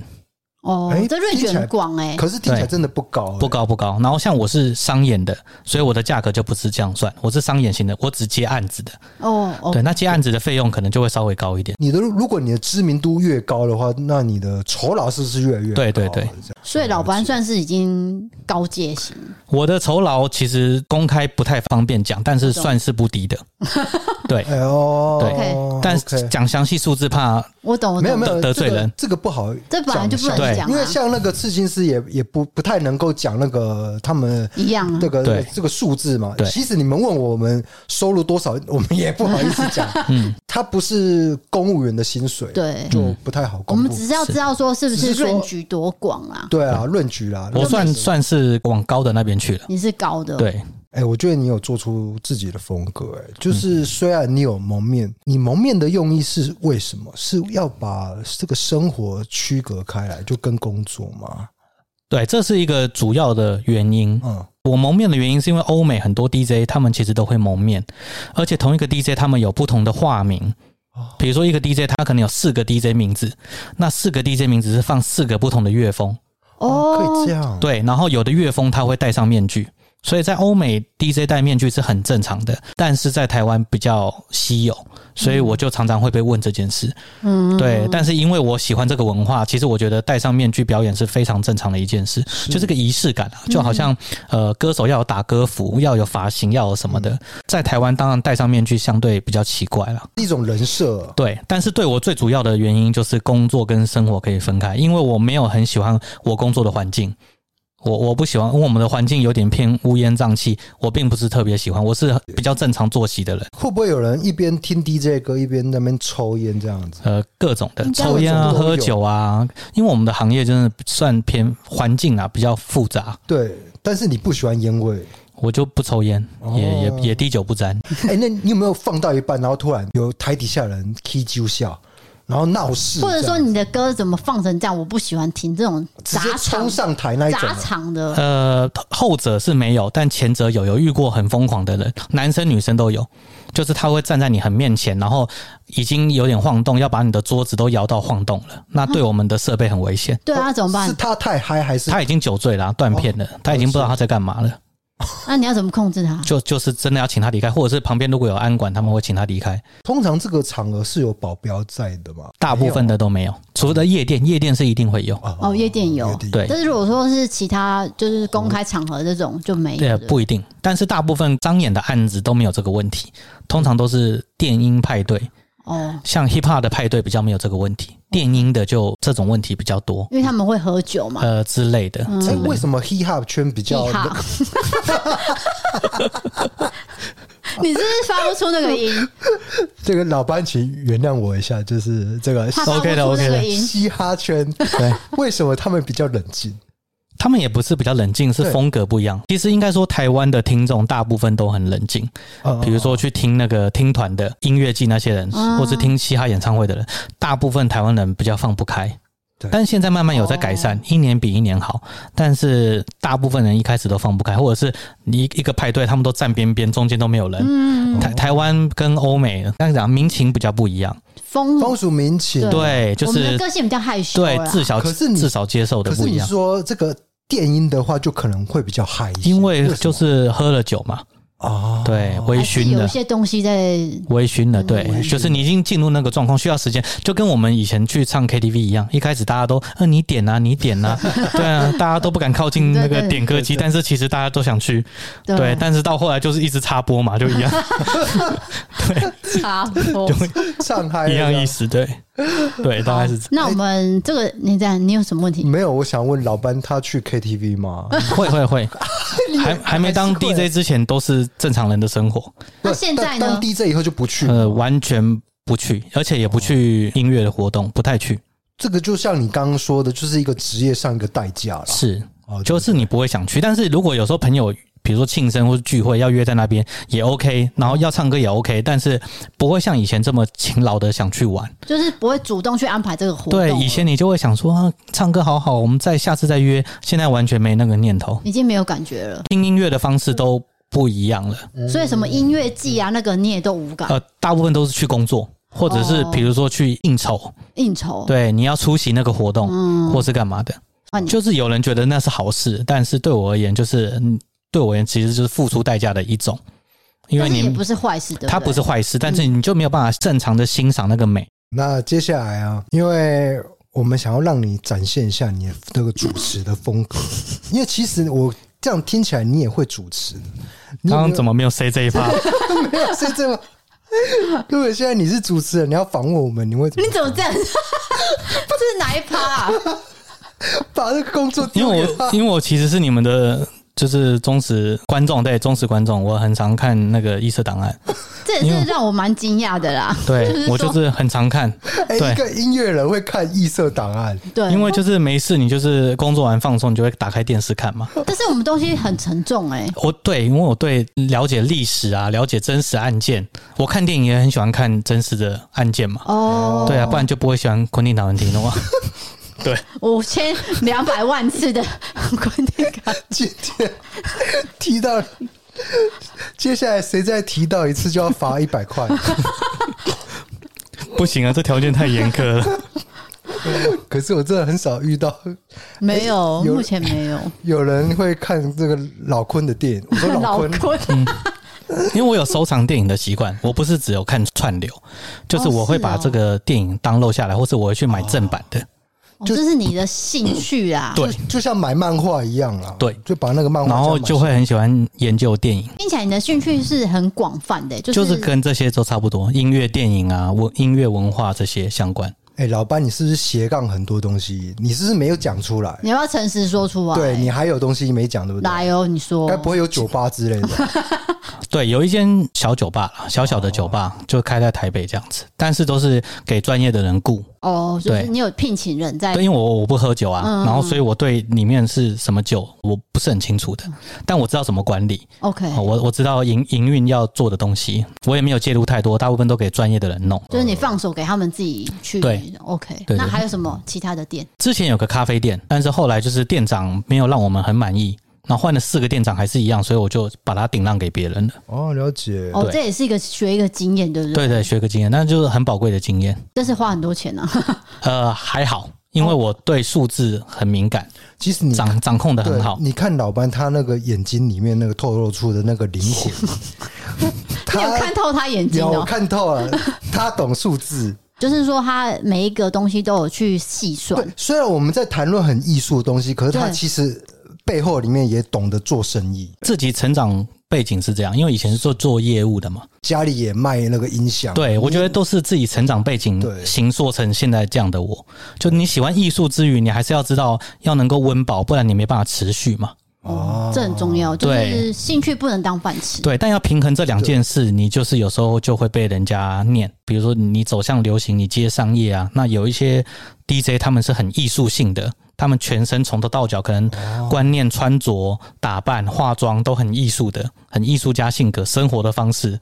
S1: 哦
S2: 哎，这来
S1: 很广哎。
S2: 可是听起来
S3: 对
S2: 真的不高，
S3: 不高不高。然后像我是商演的，所以我的价格就不是这样算，我是商演型的，我只接案子的。
S1: 哦哦
S3: 对，，那接案子的费用可能就会稍微高一点。
S2: 你的如果你的知名度越高的话，那你的酬劳是不是越来越高？
S3: 对对对
S2: 这样
S1: 所以老班算是已经高阶型。
S3: 我的酬劳其实公开不太方便讲，但是算是不低的。对，
S2: 哎呦，
S3: 对
S1: OK
S3: 但讲详细数字怕
S1: 我懂，我懂。
S2: 没有没有这个
S3: 得罪人
S2: 这个不好，
S1: 这本来就不能
S3: 对
S1: 讲啊，
S2: 因为像那个刺青师也也不不太能够讲那个他们
S1: 一样啊
S2: 这个
S3: 对
S2: 这个数字嘛。
S3: 对
S2: 其实你们问我们收入多少，我们也不好意思讲。嗯，他不是公务员的薪水，
S1: 对
S2: 就不太好
S1: 我
S2: 公布。
S1: 们只是要知道说是不是
S2: 只是说
S1: range 多广啊？
S2: 对啊，论局啦。
S3: 我算算是往高的那边去了。
S1: 你是高的，，
S3: 对，
S2: 哎、我觉得你有做出自己的风格、哎，就是虽然你有蒙面，你蒙面的用意是为什么？是要把这个生活区隔开来，就跟工作吗？
S3: 对，这是一个主要的原因。
S2: 嗯，
S3: 我蒙面的原因是因为欧美很多 DJ 他们其实都会蒙面，而且同一个 DJ 他们有不同的化名。比如说一个 DJ 他可能有四个 DJ 名字，那四个 DJ 名字是放四个不同的乐风。
S2: 哦，可
S1: 哦
S2: 以这样，
S3: 对，然后有的乐风他会戴上面具，所以在欧美 DJ 戴面具是很正常的，但是在台湾比较稀有，所以我就常常会被问这件事。
S1: 嗯，
S3: 对，但是因为我喜欢这个文化，其实我觉得戴上面具表演是非常正常的一件事，就是个仪式感啊，就好像呃歌手要有打歌服，要有发型，要有什么的，在台湾当然戴上面具相对比较奇怪了。
S2: 一种人设。
S3: 对，但是对我最主要的原因就是工作跟生活可以分开，因为我没有很喜欢我工作的环境。我我不喜欢，因为我们的环境有点偏乌烟瘴气，我并不是特别喜欢。我是比较正常作息的人。
S2: 会不会有人一边听 DJ 歌一边在那边抽烟这样子？
S3: 呃，各种的抽烟啊，喝酒啊，因为我们的行业真的算偏环境啊，比较复杂。
S2: 对，但是你不喜欢烟味，
S3: 我就不抽烟，也也也滴酒不沾。
S2: 哎、欸，那你有没有放到一半，然后突然有台底下人 K 就笑？然后闹事，
S1: 或者说你的歌怎么放成这样？我不喜欢听这种砸
S2: 冲上台那一种
S1: 砸场的。
S3: 呃，后者是没有，但前者有，有遇过很疯狂的人，男生女生都有。就是他会站在你很面前，然后已经有点晃动，要把你的桌子都摇到晃动了。那对我们的设备很危险。
S1: 对啊，怎么办？
S2: 是他太嗨还是
S3: 他已经酒醉了，断片了？他已经不知道他在干嘛了。
S1: 那你要怎么控制他？
S3: 就就是真的要请他离开，或者是旁边如果有安管，他们会请他离开。
S2: 通常这个场合是有保镖在的嘛？
S3: 大部分的都没有，除了夜店，夜店是一定会有。
S1: 哦，夜店有，
S3: 对。
S1: 但是如果说是其他就是公开场合这种就没有。
S3: 对，不一定。但是大部分张演的案子都没有这个问题，通常都是电音派对。哦，像 hip hop 的派对比较没有这个问题，电音的就这种问题比较多，
S1: 因为他们会喝酒嘛，
S3: 呃之类的。
S1: 嗯、
S2: 欸、为什么 hip hop 圈比较？
S1: 你是不是发不出那个音？
S2: 这个老班，请原谅我一下，就是这个
S3: OK 的 OK 的。
S2: 嘻哈圈对，为什么他们比较冷静？
S3: 他们也不是比较冷静，是风格不一样。其实应该说，台湾的听众大部分都很冷静。比如说去听那个听团的音乐季那些人，或是听嘻哈演唱会的人，大部分台湾人比较放不开。但现在慢慢有在改善，一年比一年好。但是大部分人一开始都放不开，或者是一一个派对，他们都站边边，中间都没有人。台台湾跟欧美，刚才讲民情比较不一样，
S1: 风
S2: 风俗民情，
S3: 对，就是
S1: 个性比较害羞，
S3: 对，至少可是至少接受的不一样。
S2: 说这个。电音的话，就可能会比较嗨一些，
S3: 因为就是喝了酒嘛。
S2: 哦，
S3: 对，微醺的，
S1: 有些东西在
S3: 微醺的，对，就是你已经进入那个状况，需要时间，就跟我们以前去唱 KTV 一样，一开始大家都，呃，你点啊，你点啊，对啊，大家都不敢靠近那个点歌机，但是其实大家都想去，对，但是到后来就是一直插播嘛，就一样，
S1: 对，插播，
S2: 就唱嗨
S3: 一样意思，对。对，大概是这样。
S1: 那我们这个，你这样，你有什么问题？
S2: 没有，我想问老班，他去 KTV 吗？
S3: 会 会会，还还没当 DJ 之前都是正常人的生活。
S1: 那现在呢？
S2: 当 DJ 以后就不去，
S3: 呃，完全不去，而且也不去音乐的活动，不太去。
S2: 这个就像你刚刚说的，就是一个职业上一个代价了。
S3: 是，就是你不会想去，但是如果有时候朋友。比如说庆生或者聚会要约在那边也 OK，然后要唱歌也 OK，但是不会像以前这么勤劳的想去玩，
S1: 就是不会主动去安排这个活动。
S3: 对，以前你就会想说啊，唱歌好好，我们再下次再约。现在完全没那个念头，
S1: 已经没有感觉了。
S3: 听音乐的方式都不一样了，
S1: 所以什么音乐季啊，那个你也都无感。
S3: 呃，大部分都是去工作，或者是比如说去应酬，
S1: 应酬。
S3: 对，你要出席那个活动，嗯，或是干嘛的，就是有人觉得那是好事，但是对我而言，就是嗯。对我而言，其实就是付出代价的一种，因为你
S1: 也不是坏事的，
S3: 它不是坏事，但是你就没有办法正常的欣赏那个美。嗯、
S2: 那接下来啊，因为我们想要让你展现一下你的这个主持的风格，因为其实我这样听起来你也会主持。
S3: 刚刚怎么没有 say 这一趴？
S2: 没有 say 这个。如果现在你是主持人，你要访问我们，你会怎么？
S1: 你怎么这样？这是哪一趴啊？
S2: 把这个工作
S3: 因为我因为我其实是你们的。就是忠实观众，对忠实观众，我很常看那个《异色档案》，
S1: 这也是让我蛮惊讶的啦。
S3: 对，我就是很常看。
S2: 对，一个音乐人会看《异色档案》，
S1: 对，
S3: 因为就是没事，你就是工作完放松，你就会打开电视看嘛。
S1: 但是我们东西很沉重哎。
S3: 我对，因为我对了解历史啊，了解真实案件，我看电影也很喜欢看真实的案件嘛。哦，对啊，不然就不会喜欢昆汀塔伦提诺嘛。对，
S1: 五千两百万次的昆汀卡，
S2: 今天提到，接下来谁再提到一次就要罚一百块。
S3: 不行啊，这条件太严苛了。
S2: 可是我真的很少遇到，
S1: 没有，目前没有
S2: 有人会看这个老坤的电影。我说老坤，
S1: 老坤
S3: 嗯，因为我有收藏电影的习惯，我不是只有看串流，就是我会把这个电影 download 下来，或是我会去买正版的。
S1: 就、是你的兴趣啊，
S3: 对，
S2: 就像买漫画一样啊，
S3: 对，
S2: 就把那个漫画，
S3: 然后就会很喜欢研究电影。
S1: 听起来你的兴趣是很广泛的，就是、
S3: 就是跟这些都差不多，音乐、电影啊，文音乐文化这些相关。
S2: 哎、欸，老班，你是不是斜杠很多东西？你是不是没有讲出来？
S1: 你要不要诚实说出来？
S2: 对，你还有东西没讲，对不对？
S1: 来哦，你说，
S2: 该不会有酒吧之类的？
S3: 对，有一间小酒吧，小小的酒吧，就开在台北这样子，但是都是给专业的人雇。
S1: 哦，就是你有聘请人在？
S3: 对，因为我我不喝酒啊，
S1: 嗯、
S3: 然后所以我对里面是什么酒我不是很清楚的，但我知道怎么管理。
S1: OK，
S3: 我我知道营营运要做的东西，我也没有介入太多，大部分都给专业的人弄。
S1: 就是你放手给他们自己去。
S3: 对
S1: ，OK
S3: 对。
S1: 那还有什么其他的店？
S3: 之前有个咖啡店，但是后来就是店长没有让我们很满意。那换了四个店长还是一样，所以我就把它顶让给别人了。
S2: 哦，了解。
S1: 哦，这也是一个学一个经验，对不对？
S3: 对对，学个经验，那就是很宝贵的经验。
S1: 但是花很多钱啊。
S3: 呃，还好，因为我对数字很敏感，
S2: 其实你
S3: 掌掌控的很好。
S2: 你看老班他那个眼睛里面那个透露出的那个灵魂，
S1: 你有看透他眼睛哦？
S2: 有看透了，他懂数字。
S1: 就是说，他每一个东西都有去细算。
S2: 虽然我们在谈论很艺术的东西，可是他其实。背后里面也懂得做生意，
S3: 自己成长背景是这样，因为以前是做做业务的嘛，
S2: 家里也卖那个音响。
S3: 对，我觉得都是自己成长背景形塑成现在这样的我。就你喜欢艺术之余，你还是要知道要能够温饱，不然你没办法持续嘛。
S1: 哦，这很重要，就是兴趣不能当饭吃。
S3: 对，但要平衡这两件事，你就是有时候就会被人家念。比如说你走向流行，你接商业啊，那有一些 DJ 他们是很艺术性的。他们全身从头到脚，可能观念、穿着、打扮、化妆都很艺术的，很艺术家性格、生活的方式。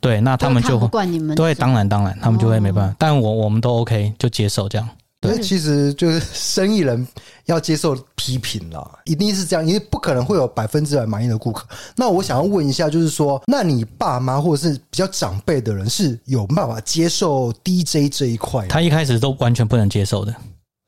S3: 对，那他们就
S1: 不惯你们。
S3: 对，当然当然，他们就会没办法。但我我们都 OK，就接受这样。
S2: 对，其实就是生意人要接受批评啦，一定是这样，因为不可能会有百分之百满意的顾客。那我想要问一下，就是说，那你爸妈或者是比较长辈的人是有办法接受 DJ 这一块？
S3: 他一开始都完全不能接受的。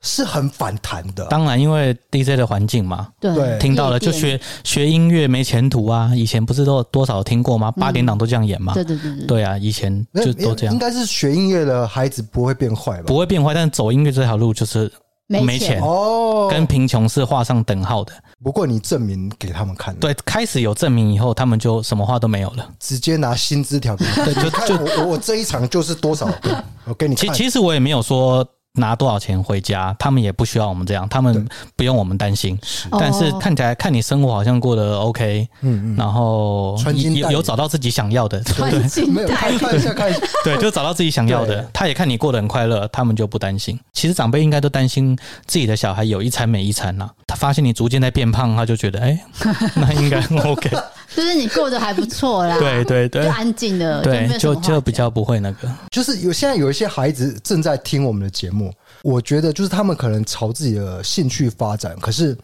S2: 是很反弹的，
S3: 当然，因为 DJ 的环境嘛，
S1: 对，
S3: 听到了就学学音乐没前途啊！以前不是都有多少听过吗？八点档都这样演嘛，
S1: 对对对
S3: 对啊，以前就都这样。
S2: 应该是学音乐的孩子不会变坏吧？
S3: 不会变坏，但是走音乐这条路就是没钱
S2: 哦，
S3: 跟贫穷是画上等号的。
S2: 不过你证明给他们看，
S3: 对，开始有证明以后，他们就什么话都没有了，
S2: 直接拿薪资条给你，对，就就我我这一场就是多少，我给你看。
S3: 其其实我也没有说。拿多少钱回家，他们也不需要我们这样，他们不用我们担心。但是看起来看你生活好像过得 OK，嗯嗯，然后有有找到自己想要的，对，
S2: 没有看看一下看，
S3: 对，就找到自己想要的。他也看你过得很快乐，他们就不担心。其实长辈应该都担心自己的小孩有一餐没一餐呐。他发现你逐渐在变胖，他就觉得哎，那应该 OK。
S1: 就是你过得还不错啦，
S3: 对对对，
S1: 安静的，
S3: 对，就就比较不会那个。
S2: 就是有现在有一些孩子正在听我们的节目，我觉得就是他们可能朝自己的兴趣发展，可是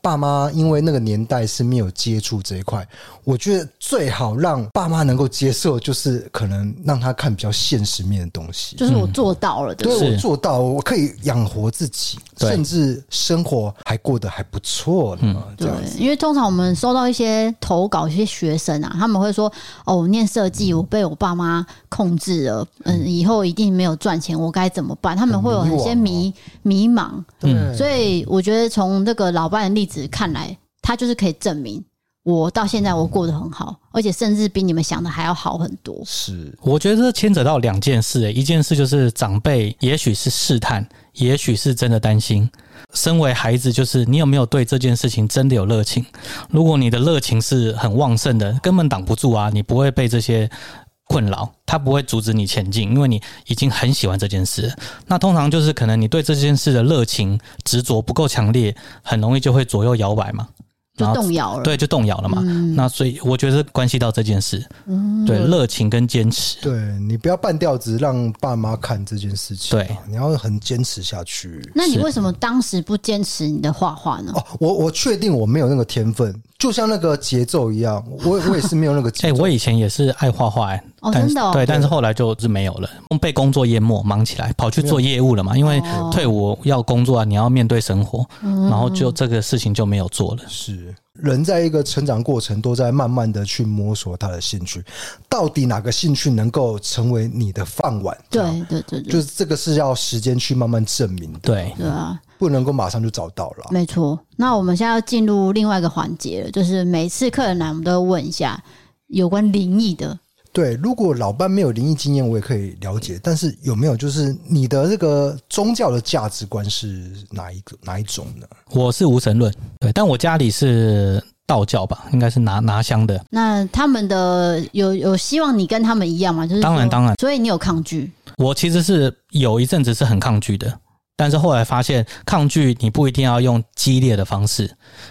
S2: 爸妈因为那个年代是没有接触这一块，我觉得最好让爸妈能够接受，就是可能让他看比较现实面的东西。
S1: 就是我做到了，
S2: 对，我做到，我可以养活自己，甚至生活还过得还不错呢。对，
S1: 因为通常我们收到一些投稿。一些学生啊，他们会说：“哦，我念设计，我被我爸妈控制了，嗯，以后一定没有赚钱，我该怎么办？”他们会有很些迷迷茫。对，所以我觉得从这个老伴的例子看来，他就是可以证明我到现在我过得很好，而且甚至比你们想的还要好很多。
S2: 是，
S3: 我觉得这牵扯到两件事，欸，一件事就是长辈也许是试探，也许是真的担心。身为孩子，就是你有没有对这件事情真的有热情？如果你的热情是很旺盛的，根本挡不住啊！你不会被这些困扰，他不会阻止你前进，因为你已经很喜欢这件事。那通常就是可能你对这件事的热情执着不够强烈，很容易就会左右摇摆嘛。
S1: 就动摇了，
S3: 对，就动摇了嘛。嗯、那所以我觉得关系到这件事，嗯、对，热情跟坚持，
S2: 对，你不要半吊子让爸妈看这件事情，
S3: 对，
S2: 你要很坚持下去。
S1: 那你为什么当时不坚持你的画画呢？
S2: 哦，我我确定我没有那个天分。就像那个节奏一样，我我也是没有那个节奏。哎、
S3: 欸，我以前也是爱画画，哎，
S1: 哦，真的、哦，
S3: 对，但是后来就是没有了，被工作淹没，忙起来，跑去做业务了嘛。因为退伍要工作啊，你要面对生活，然后就这个事情就没有做了。
S2: 是人在一个成长过程，都在慢慢的去摸索他的兴趣，到底哪个兴趣能够成为你的饭碗？
S1: 对对对，对，
S2: 就是这个是要时间去慢慢证明的。
S3: 对
S1: 对啊。
S2: 不能够马上就找到了。
S1: 没错，那我们现在要进入另外一个环节了，就是每次客人来，我们都要问一下有关灵异的。
S2: 对，如果老班没有灵异经验，我也可以了解。但是有没有就是你的这个宗教的价值观是哪一个哪一种呢？
S3: 我是无神论，对，但我家里是道教吧，应该是拿拿香的。
S1: 那他们的有有希望你跟他们一样吗？就是
S3: 当然当然，
S1: 所以你有抗拒？
S3: 我其实是有一阵子是很抗拒的。但是后来发现，抗拒你不一定要用激烈的方式，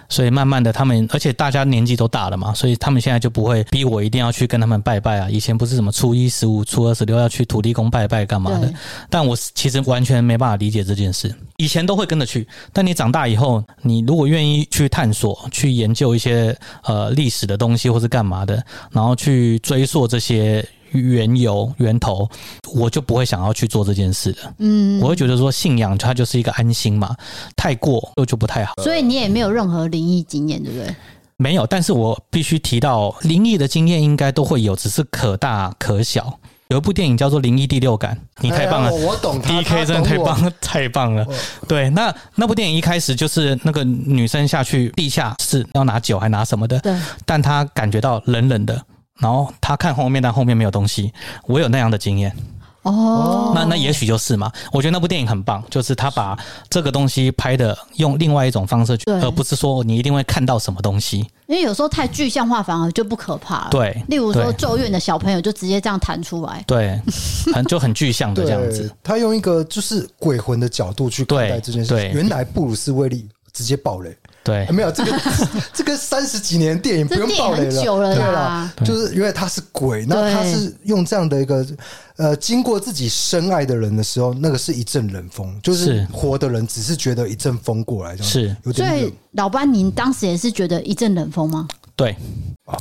S3: 所以慢慢的他们，而且大家年纪都大了嘛，所以他们现在就不会逼我一定要去跟他们拜拜啊。以前不是什么初一十五、初二十六要去土地公拜拜干嘛的，但我其实完全没办法理解这件事。以前都会跟着去，但你长大以后，你如果愿意去探索、去研究一些呃历史的东西或是干嘛的，然后去追溯这些。缘由源头，我就不会想要去做这件事的。嗯，我会觉得说信仰它就是一个安心嘛，太过又就不太好。
S1: 所以你也没有任何灵异经验，对不对？
S3: 没有，但是我必须提到灵异的经验应该都会有，只是可大可小。有一部电影叫做《灵异第六感》，你太棒了，
S2: 哎、我懂他。
S3: DK 真的太棒了，太棒了。对，那那部电影一开始就是那个女生下去地下室要拿酒还拿什么的，对，但她感觉到冷冷的。然后他看后面，但后面没有东西。我有那样的经验哦，那那也许就是嘛。我觉得那部电影很棒，就是他把这个东西拍的用另外一种方式去，而不是说你一定会看到什么东西。
S1: 因为有时候太具象化反而就不可怕了。
S3: 对，
S1: 例如说咒怨的小朋友就直接这样弹出来，
S3: 对，很就很具象的这样子。
S2: 他用一个就是鬼魂的角度去看待这件事。对，原来布鲁斯威利直接爆雷。
S3: 对，
S2: 没有这个，这个三十几年电影不用爆雷了，
S1: 了
S2: 对了，就是因为他是鬼，那他是用这样的一个呃，经过自己深爱的人的时候，那个是一阵冷风，就是活的人只是觉得一阵风过来，这样是。有点。
S1: 所以老班，您当时也是觉得一阵冷风吗？
S3: 对，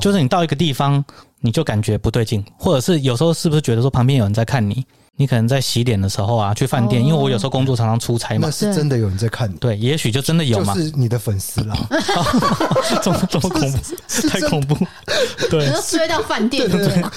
S3: 就是你到一个地方，你就感觉不对劲，或者是有时候是不是觉得说旁边有人在看你？你可能在洗脸的时候啊，去饭店，因为我有时候工作常常出差嘛，
S2: 那是真的有人在看你。
S3: 对，也许就真的有嘛，
S2: 就是你的粉丝啦。
S3: 这么这么恐怖，太恐怖。对，
S1: 追到饭店，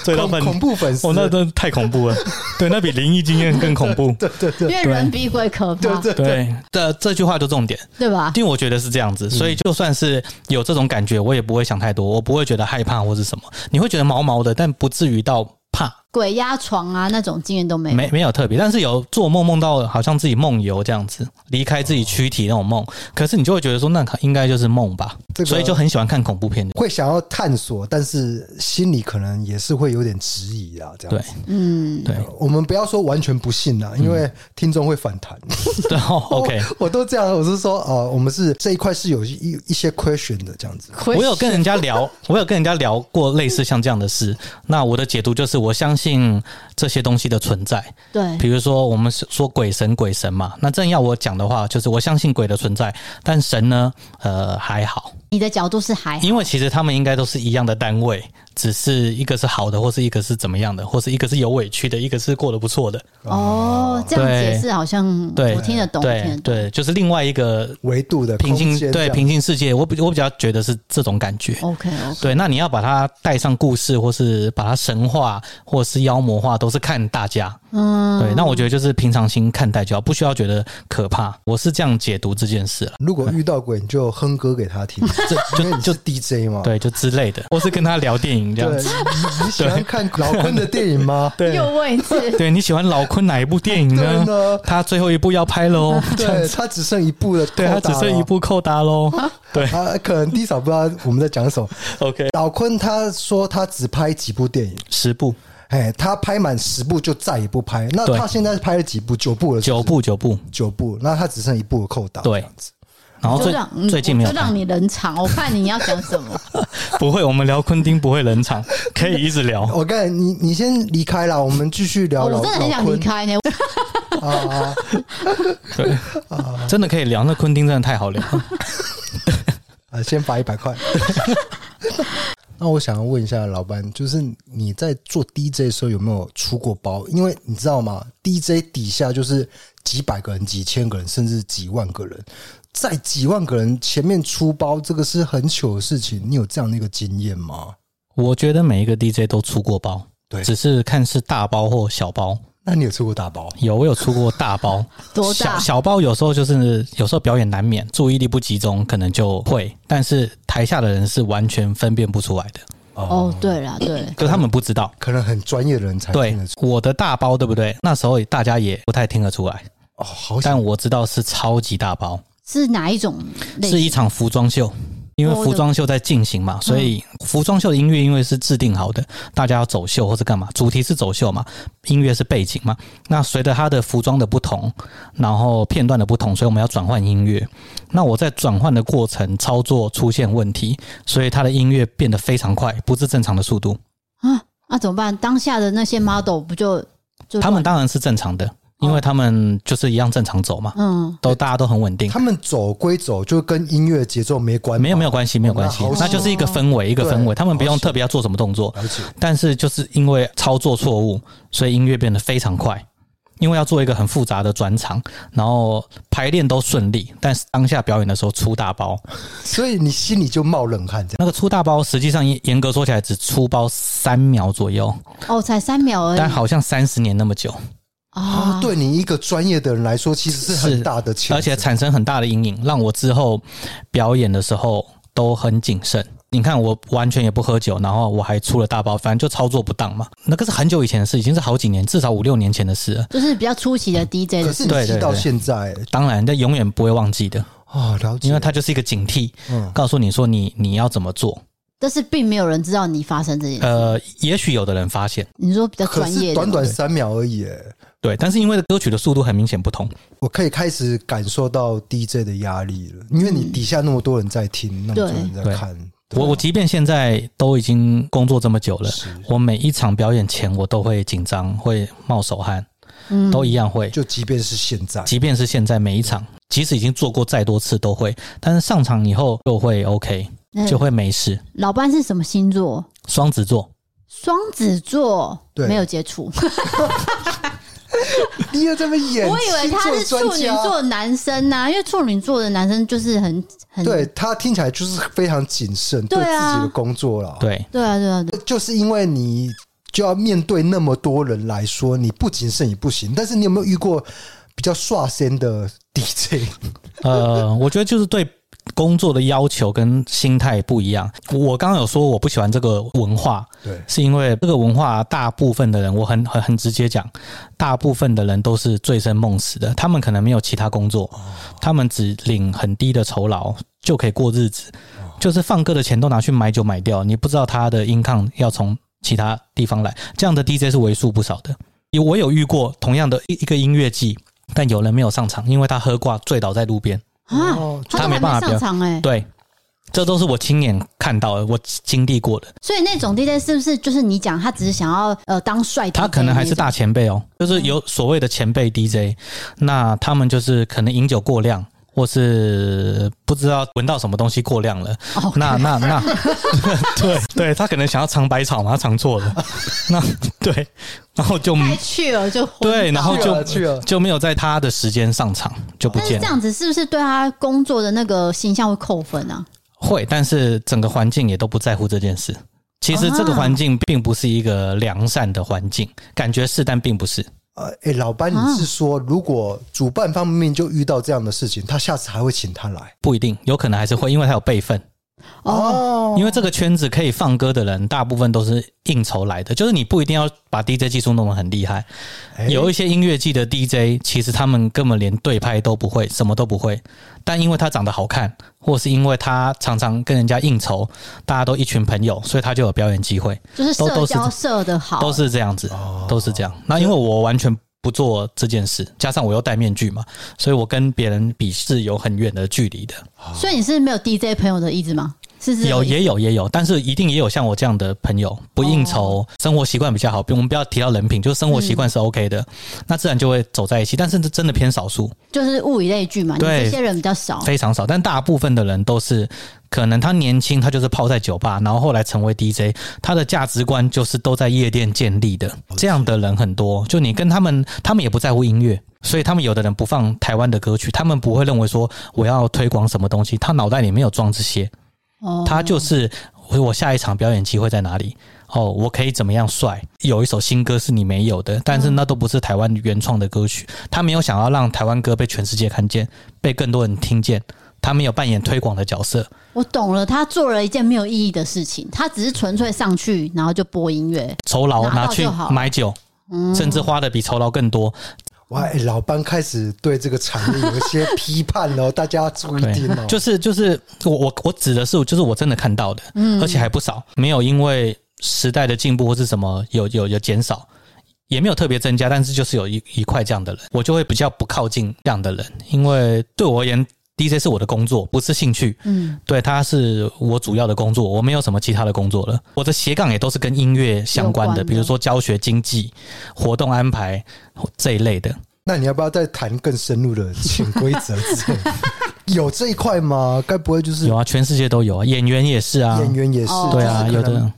S3: 追到饭店，
S2: 恐怖粉丝，
S3: 哦，那真的太恐怖了。对，那比灵异经验更恐怖。
S2: 对对对，
S1: 因为人比鬼可怕。
S2: 对对，
S3: 这这句话就重点，
S1: 对吧？
S3: 因为我觉得是这样子，所以就算是有这种感觉，我也不会想太多，我不会觉得害怕或是什么。你会觉得毛毛的，但不至于到。怕
S1: 鬼压床啊，那种经验都没有，
S3: 没没有特别，但是有做梦梦到好像自己梦游这样子，离开自己躯体那种梦，可是你就会觉得说那应该就是梦吧，所以就很喜欢看恐怖片，
S2: 会想要探索，但是心里可能也是会有点质疑啊，这样子。
S3: 对，嗯，对，
S2: 我们不要说完全不信啊，因为听众会反弹。
S3: 对，OK，
S2: 我都这样，我是说呃，我们是这一块是有一一些 question 的这样子。
S3: 我有跟人家聊，我有跟人家聊过类似像这样的事，那我的解读就是。我相信这些东西的存在，
S1: 对，
S3: 比如说我们说鬼神鬼神嘛，那正要我讲的话，就是我相信鬼的存在，但神呢，呃，还好。
S1: 你的角度是还好，
S3: 因为其实他们应该都是一样的单位，只是一个是好的，或是一个是怎么样的，或是一个是有委屈的，一个是过得不错的。
S1: 哦，这样解释好像对，我听得懂，
S3: 对对，就是另外一个
S2: 维度的
S3: 平行对平行世界，我比我比较觉得是这种感觉。
S1: OK，OK
S3: 对，那你要把它带上故事，或是把它神话，或是妖魔化，都是看大家。嗯，对，那我觉得就是平常心看待就好，不需要觉得可怕。我是这样解读这件事了。
S2: 如果遇到鬼，你就哼歌给他听。这就就 DJ 嘛，
S3: 对，就之类的，或是跟他聊电影这样子。
S2: 你喜欢看老坤的电影吗？
S3: 对，
S1: 有位置。
S3: 对，你喜欢老坤哪一部电影呢？他最后一部要拍喽，
S2: 对，他只剩一部了，
S3: 对，他只剩一部扣打喽。对，
S2: 他可能低嫂不知道我们在讲什么。
S3: OK，
S2: 老坤他说他只拍几部电影，
S3: 十部。
S2: 哎，他拍满十部就再也不拍。那他现在拍了几部？九部了，
S3: 九部，九部，
S2: 九部。那他只剩一部的扣打，
S3: 对，这样子。然后最最近没有，
S1: 就让你冷场。我看你要讲什么？
S3: 不会，我们聊昆汀不会冷场，可以一直聊。
S2: 我跟你你先离开了，我们继续聊。
S1: 我真的很想离开呢。
S3: 啊，对啊，真的可以聊。那昆汀真的太好聊。
S2: 啊，先罚一百块。那我想要问一下老班，就是你在做 DJ 的时候有没有出过包？因为你知道吗？DJ 底下就是几百个人、几千个人，甚至几万个人。在几万个人前面出包，这个是很糗的事情。你有这样的一个经验吗？
S3: 我觉得每一个 DJ 都出过包，对，只是看是大包或小包。
S2: 那你有出过大包？
S3: 有，我有出过大包。
S1: 多大？
S3: 小小包有时候就是有时候表演难免注意力不集中，可能就会。但是台下的人是完全分辨不出来的。
S1: 哦，对了，对，
S3: 就他们不知道，
S2: 可能很专业的人才听得出。
S3: 对，我的大包对不对？那时候大家也不太听得出来。
S2: 哦，好，
S3: 但我知道是超级大包，
S1: 是哪一种？
S3: 是一场服装秀。因为服装秀在进行嘛，所以服装秀的音乐因为是制定好的，大家要走秀或是干嘛，主题是走秀嘛，音乐是背景嘛。那随着它的服装的不同，然后片段的不同，所以我们要转换音乐。那我在转换的过程操作出现问题，所以它的音乐变得非常快，不是正常的速度。
S1: 啊，那怎么办？当下的那些 model 不就就
S3: 他们当然是正常的。因为他们就是一样正常走嘛，嗯，都大家都很稳定。
S2: 他们走归走，就跟音乐节奏没关系，
S3: 没有没有关系，没有关系，那就是一个氛围，一个氛围。他们不用特别要做什么动作，但是就是因为操作错误，所以音乐变得非常快。因为要做一个很复杂的转场，然后排练都顺利，但是当下表演的时候出大包，
S2: 所以你心里就冒冷汗。
S3: 那个出大包，实际上严格说起来只出包三秒左右，
S1: 哦，才三秒而已，
S3: 但好像三十年那么久。
S2: 啊，对你一个专业的人来说，其实是很大的，
S3: 而且产生很大的阴影，让我之后表演的时候都很谨慎。你看，我完全也不喝酒，然后我还出了大包，反正就操作不当嘛。那个是很久以前的事，已经是好几年，至少五六年前的事了。
S1: 就是比较初期的 DJ 的事，
S2: 可是你到现在，
S3: 当然，但永远不会忘记的
S2: 啊，了解，
S3: 因为它就是一个警惕，嗯，告诉你说你你要怎么做。
S1: 但是并没有人知道你发生这件事。
S3: 呃，也许有的人发现。
S1: 你说比较专业的，
S2: 短短三秒而已。
S3: 对，但是因为歌曲的速度很明显不同，
S2: 我可以开始感受到 DJ 的压力了。因为你底下那么多人在听，嗯、那么多人在看。
S3: 我我即便现在都已经工作这么久了，我每一场表演前我都会紧张，会冒手汗，嗯，都一样会。
S2: 就即便是现在，
S3: 即便是现在，每一场，即使已经做过再多次都会，但是上场以后就会 OK。就会没事。
S1: 老班是什么星座？
S3: 双子座。
S1: 双子座，对，没有接触。
S2: 你也这么演？
S1: 我以为他是处女座的男生呐，因为处女座的男生就是很很，
S2: 对他听起来就是非常谨慎，对自己的工作了。
S3: 对，
S1: 对啊，对啊，对，
S2: 就是因为你就要面对那么多人来说，你不谨慎也不行。但是你有没有遇过比较率先的 DJ？
S3: 呃，我觉得就是对。工作的要求跟心态不一样。我刚刚有说我不喜欢这个文化，对，是因为这个文化大部分的人，我很很很直接讲，大部分的人都是醉生梦死的。他们可能没有其他工作，他们只领很低的酬劳就可以过日子，就是放歌的钱都拿去买酒买掉。你不知道他的 income 要从其他地方来，这样的 DJ 是为数不少的。我有遇过同样的一一个音乐季，但有人没有上场，因为他喝挂醉倒在路边。
S1: 啊，他没办法上场哎，
S3: 对，这都是我亲眼看到的，我经历过的。
S1: 所以那种 DJ 是不是就是你讲他只是想要呃当帅？
S3: 他可能还是大前辈哦，就是有所谓的前辈 DJ，那他们就是可能饮酒过量。或是不知道闻到什么东西过量了.那那那，对对，他可能想要尝百草嘛，他尝错了，那对，然后就
S1: 去了就
S3: 对，然后就去了就没有在他的时间上场就不见了。
S1: 这样子是不是对他工作的那个形象会扣分啊？
S3: 会，但是整个环境也都不在乎这件事。其实这个环境并不是一个良善的环境，感觉是，但并不是。
S2: 呃，哎、欸，老班，你是说，如果主办方面就遇到这样的事情，他下次还会请他来？
S3: 不一定，有可能还是会，因为他有备份。哦，因为这个圈子可以放歌的人，大部分都是应酬来的，就是你不一定要把 DJ 技术弄得很厉害。有一些音乐季的 DJ，其实他们根本连对拍都不会，什么都不会，但因为他长得好看，或是因为他常常跟人家应酬，大家都一群朋友，所以他就有表演机会。
S1: 就是社交设的好，
S3: 都是这样子，都是这样。那因为我完全不做这件事，加上我又戴面具嘛，所以我跟别人比是有很远的距离的。
S1: 所以你是没有 DJ 朋友的意思吗？是是
S3: 有也有也有，但是一定也有像我这样的朋友，不应酬，哦、生活习惯比较好。比如我们不要提到人品，就是生活习惯是 OK 的，嗯、那自然就会走在一起。但是这真的偏少数，
S1: 就是物以类聚嘛。对，这些人比较少，
S3: 非常少。但大部分的人都是，可能他年轻，他就是泡在酒吧，然后后来成为 DJ，他的价值观就是都在夜店建立的。这样的人很多，就你跟他们，他们也不在乎音乐，所以他们有的人不放台湾的歌曲，他们不会认为说我要推广什么东西，他脑袋里没有装这些。他就是我下一场表演机会在哪里？哦，我可以怎么样帅？有一首新歌是你没有的，但是那都不是台湾原创的歌曲。他没有想要让台湾歌被全世界看见，被更多人听见。他没有扮演推广的角色。
S1: 我懂了，他做了一件没有意义的事情，他只是纯粹上去，然后就播音乐，
S3: 酬劳拿去买酒，
S1: 嗯、
S3: 甚至花的比酬劳更多。
S2: 哇、欸，老班开始对这个产业有一些批判哦，大家要注意听哦。
S3: 就是就是，我我我指的是，就是我真的看到的，嗯，而且还不少，没有因为时代的进步或是什么有有有减少，也没有特别增加，但是就是有一一块这样的人，我就会比较不靠近这样的人，因为对我而言。DJ 是我的工作，不是兴趣。嗯，对，它是我主要的工作，我没有什么其他的工作了。我的斜杠也都是跟音乐相关的，的比如说教学、经济、活动安排这一类的。
S2: 那你要不要再谈更深入的潜规则之类？有这一块吗？该不会就是
S3: 有啊？全世界都有啊，演员也是啊，
S2: 演员也是，
S3: 对啊，有的。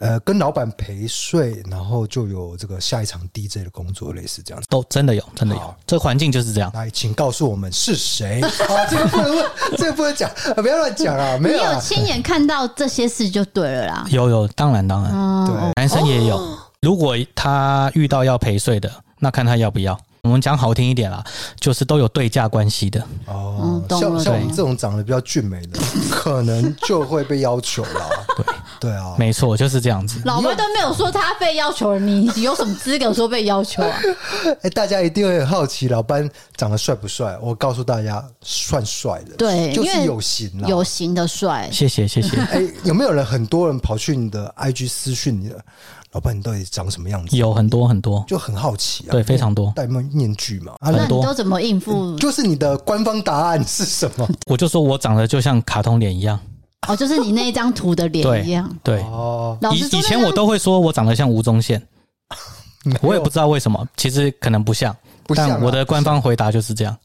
S2: 呃，跟老板陪睡，然后就有这个下一场 DJ 的工作，类似这样子，
S3: 都真的有，真的有。这个环境就是这样。
S2: 来，请告诉我们是谁？啊，这个不能问，这个不能讲，啊，不要乱讲啊！没有，
S1: 你有亲眼看到这些事就对了啦。
S3: 有有，当然当然，
S1: 嗯、
S3: 对，男生也有。如果他遇到要陪睡的，那看他要不要。我们讲好听一点啦，就是都有对价关系的
S2: 哦。像像我们这种长得比较俊美的，可能就会被要求了。
S3: 对
S2: 对啊，
S3: 没错，就是这样子。
S1: 老班都没有说他被要求了，你有什么资格说被要求啊？
S2: 哎，大家一定会很好奇，老班长得帅不帅？我告诉大家，算帅的，
S1: 对，
S2: 就是有型，
S1: 有型的帅。
S3: 谢谢谢谢。
S2: 哎，有没有人？很多人跑去你的 IG 私讯你的？老班，你到底长什么样子？
S3: 有很多很多，
S2: 就很好奇啊。
S3: 对，非常多。
S2: 戴面具嘛，
S1: 那你都怎么应付？
S2: 就是你的官方答案是什么？
S3: 我就说我长得就像卡通脸一样。
S1: 哦，就是你那一张图的脸一样。
S3: 对。
S2: 哦。
S3: 以以前我都会说我长得像吴宗宪，我也不知道为什么，其实可能不像。不像。但我的官方回答就是这样。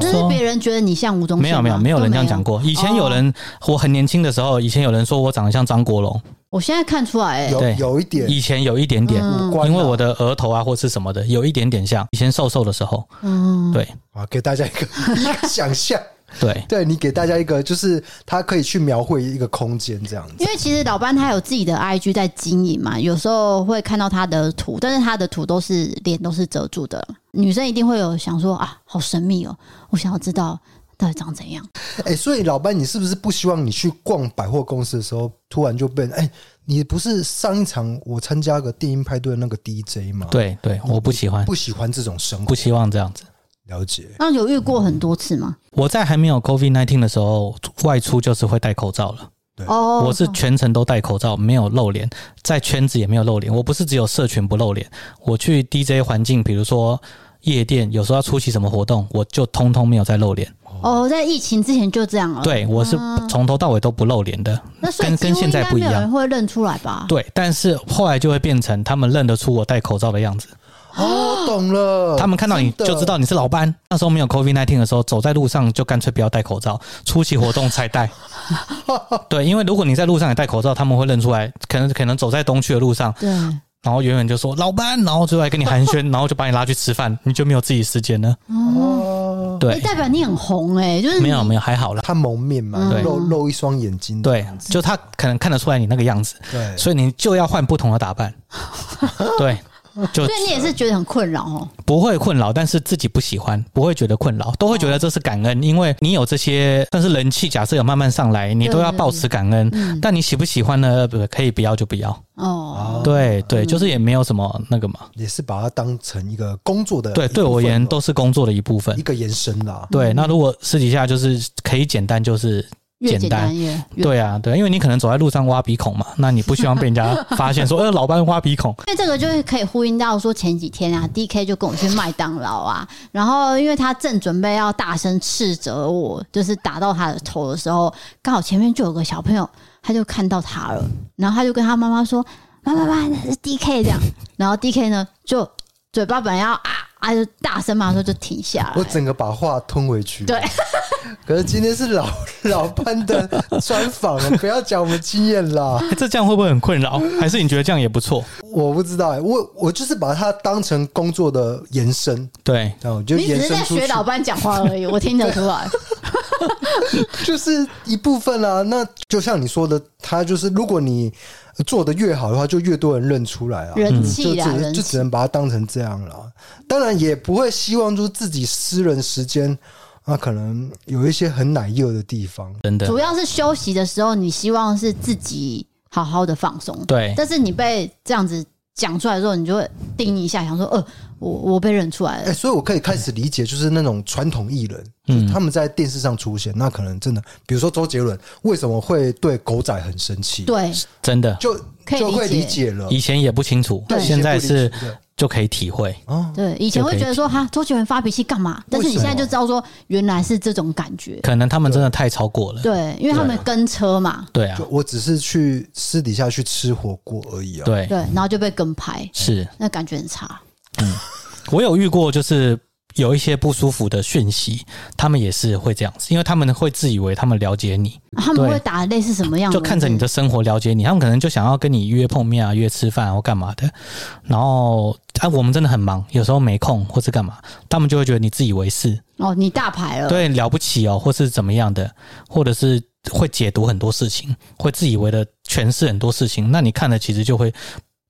S1: 就是别人觉得你像吴宗宪。
S3: 没有没有没有人这样讲过。以前有人，我很年轻的时候，以前有人说我长得像张国荣。
S1: 我现在看出来、欸，
S2: 有有一点，
S3: 以前有一点点，嗯、因为我的额头啊或是什么的，有一点点像以前瘦瘦的时候。嗯，对，
S2: 啊，给大家一个 一个想象，
S3: 对，
S2: 对你给大家一个，就是他可以去描绘一个空间这样子。
S1: 因为其实老班他有自己的 IG 在经营嘛，有时候会看到他的图，但是他的图都是脸都是遮住的，女生一定会有想说啊，好神秘哦，我想要知道。到底长怎样？
S2: 哎、欸，所以老班，你是不是不希望你去逛百货公司的时候，突然就变？哎、欸，你不是上一场我参加个电音派对的那个 DJ 吗？
S3: 对对，我不喜欢，
S2: 不喜欢这种生活，
S3: 不希望这样子。
S2: 了解。
S1: 那有遇过很多次吗？
S3: 我在还没有 COVID nineteen 的时候，外出就是会戴口罩了。
S2: 对，
S1: 哦，
S3: 我是全程都戴口罩，没有露脸，在圈子也没有露脸。我不是只有社群不露脸，我去 DJ 环境，比如说夜店，有时候要出席什么活动，我就通通没有在露脸。
S1: 哦，在疫情之前就这样了。
S3: 对，我是从头到尾都不露脸的，嗯、那跟跟现在不一
S1: 样。会认出来吧？
S3: 对，但是后来就会变成他们认得出我戴口罩的样子。
S2: 哦，懂了。
S3: 他们看到你就知道你是老班。那时候没有 COVID nineteen 的时候，走在路上就干脆不要戴口罩，出席活动才戴。对，因为如果你在路上也戴口罩，他们会认出来。可能可能走在东区的路上。
S1: 对。
S3: 然后远远就说老班，然后就来跟你寒暄，然后就把你拉去吃饭，你就没有自己时间了。
S1: 哦，
S3: 对，
S1: 代表你很红哎，就是
S3: 没有没有还好了，
S2: 他蒙面嘛，
S3: 对，
S2: 露露一双眼睛，
S3: 对，就他可能看得出来你那个样子，
S2: 对，
S3: 所以你就要换不同的打扮，对。就
S1: 所以你也是觉得很困扰哦？
S3: 不会困扰，但是自己不喜欢，不会觉得困扰，都会觉得这是感恩，因为你有这些，但是人气假设有慢慢上来，你都要保持感恩。嗯、但你喜不喜欢呢？不可以不要就不要
S1: 哦。
S3: 对对，就是也没有什么那个嘛，
S2: 也是把它当成一个工作的。
S3: 对，对我而言都是工作的一部分，
S2: 一个延伸啦。
S3: 对，那如果私底下就是可以简单，就是。简单越，对啊，对，因为你可能走在路上挖鼻孔嘛，那你不希望被人家发现说，呃，老班挖鼻孔。
S1: 因为这个就是可以呼应到说前几天啊，DK 就跟我去麦当劳啊，然后因为他正准备要大声斥责我，就是打到他的头的时候，刚好前面就有个小朋友，他就看到他了，然后他就跟他妈妈说：“妈妈妈，那是 DK 这样。”然后 DK 呢就嘴巴本来要啊啊就大声骂的时候就停下来，
S2: 我整个把话吞回去。
S1: 对。
S2: 可是今天是老老班的专访了，不要讲我们经验啦。
S3: 这这样会不会很困扰？还是你觉得这样也不错？
S2: 我不知道、欸，我我就是把它当成工作的延伸。
S3: 对，
S2: 然后就延伸。
S1: 你只是在学老班讲话而已，我听得出来。
S2: 就是一部分啊。那就像你说的，他就是如果你做的越好的话，就越多人认出来啊，
S1: 人气啊，
S2: 就只就只能把它当成这样了。当然也不会希望就是自己私人时间。那可能有一些很奶油的地方，
S3: 真的
S1: 主要是休息的时候，你希望是自己好好的放松。
S3: 对，
S1: 但是你被这样子讲出来之后，你就会盯一下，想说，呃，我我被认出来了。
S2: 哎、欸，所以我可以开始理解，就是那种传统艺人，
S3: 嗯，
S2: 他们在电视上出现，那可能真的，比如说周杰伦为什么会对狗仔很生气？
S1: 对，
S3: 真的
S2: 就就会理解了。
S3: 以前也不清楚，
S1: 对
S3: 现在是。就可以体会
S2: 哦，
S1: 对，以前会觉得说哈，周杰伦发脾气干嘛？但是你现在就知道说，原来是这种感觉。
S3: 可能他们真的太超过了，
S1: 对，因为他们跟车嘛。
S3: 对啊，
S2: 我只是去私底下去吃火锅而已啊。
S3: 对
S1: 对，然后就被跟拍，
S3: 是
S1: 那感觉很差。
S3: 嗯，我有遇过，就是。有一些不舒服的讯息，他们也是会这样子，因为他们会自以为他们了解你，
S1: 他们会打类似什么样的？
S3: 就看着你的生活了解你，他们可能就想要跟你约碰面啊，约吃饭或干嘛的。然后啊，我们真的很忙，有时候没空或是干嘛，他们就会觉得你自以为是
S1: 哦，你大牌了，
S3: 对，了不起哦，或是怎么样的，或者是会解读很多事情，会自以为的诠释很多事情。那你看了，其实就会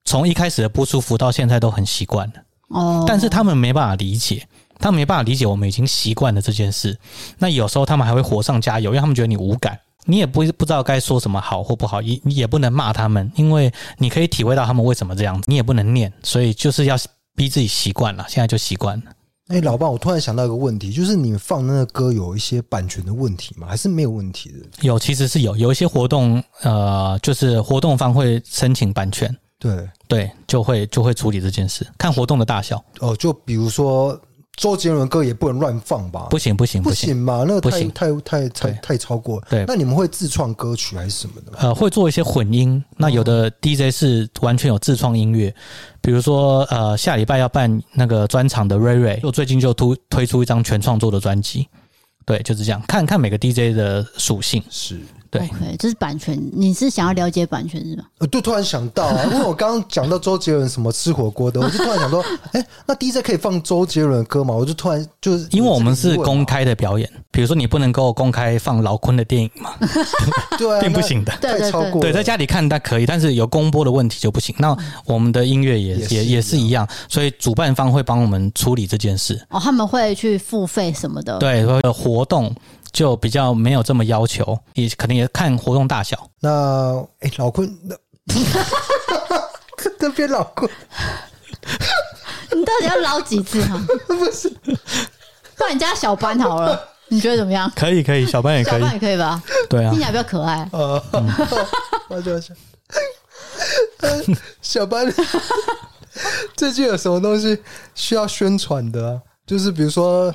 S3: 从一开始的不舒服到现在都很习惯了哦，但是他们没办法理解。他们没办法理解我们已经习惯了这件事，那有时候他们还会火上加油，因为他们觉得你无感，你也不不知道该说什么好或不好，也你也不能骂他们，因为你可以体会到他们为什么这样子，你也不能念，所以就是要逼自己习惯了，现在就习惯了。
S2: 哎，老爸，我突然想到一个问题，就是你们放那个歌有一些版权的问题吗？还是没有问题的？
S3: 有，其实是有，有一些活动，呃，就是活动方会申请版权，
S2: 对
S3: 对，就会就会处理这件事，看活动的大小。
S2: 哦，就比如说。周杰伦歌也不能乱放吧？
S3: 不行不行
S2: 不行嘛？那个太太太太太超过。
S3: 对，
S2: 那你们会自创歌曲还是什么的吗？
S3: 呃，会做一些混音。那有的 DJ 是完全有自创音乐，比如说呃，下礼拜要办那个专场的瑞瑞，就最近就推推出一张全创作的专辑。对，就是这样。看看每个 DJ 的属性
S2: 是。
S3: 对
S1: ，OK，这是版权。你是想要了解版权是吧？
S2: 呃，就，突然想到啊，因为我刚刚讲到周杰伦什么吃火锅的，我就突然想说，哎、欸，那 DJ 可以放周杰伦的歌吗？我就突然就是，
S3: 因为我们是公开的表演，比如说你不能够公开放老坤的电影嘛，
S2: 对、啊，
S3: 并不行的，
S2: 太超过。
S3: 对，在家里看那可以，但是有公播的问题就不行。那我们的音乐也也也是一样，所以主办方会帮我们处理这件事。
S1: 哦，他们会去付费什么的？
S3: 对，活动。就比较没有这么要求，也可能也看活动大小。
S2: 那哎、欸，老坤，那 那边老坤，
S1: 你到底要捞几次哈？
S2: 不是，
S1: 不然你加小班好了，你觉得怎么样？
S3: 可以，可以，小班也可以，
S1: 小班也可以吧？
S3: 对啊，
S1: 听起来比较可爱。
S2: 呃，我就想，小班最近有什么东西需要宣传的、啊？就是比如说。